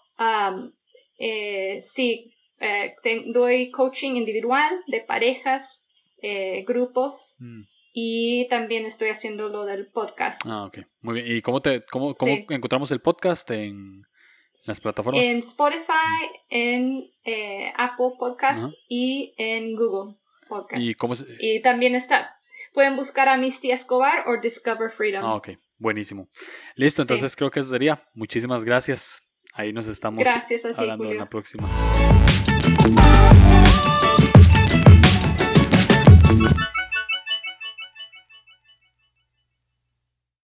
eh, sí, eh, doy coaching individual de parejas, eh, grupos. Mm. Y también estoy haciendo lo del podcast. Ah, ok. Muy bien. ¿Y cómo, te, cómo, cómo encontramos el podcast en, las plataformas. En Spotify, en eh, Apple Podcast y en Google Podcast. ¿Y, cómo y también está. Pueden buscar a Misty Escobar o Discover Freedom. Ah, ok. Buenísimo. Listo, entonces creo que eso sería. Muchísimas gracias. Ahí nos estamos gracias hablando en la próxima.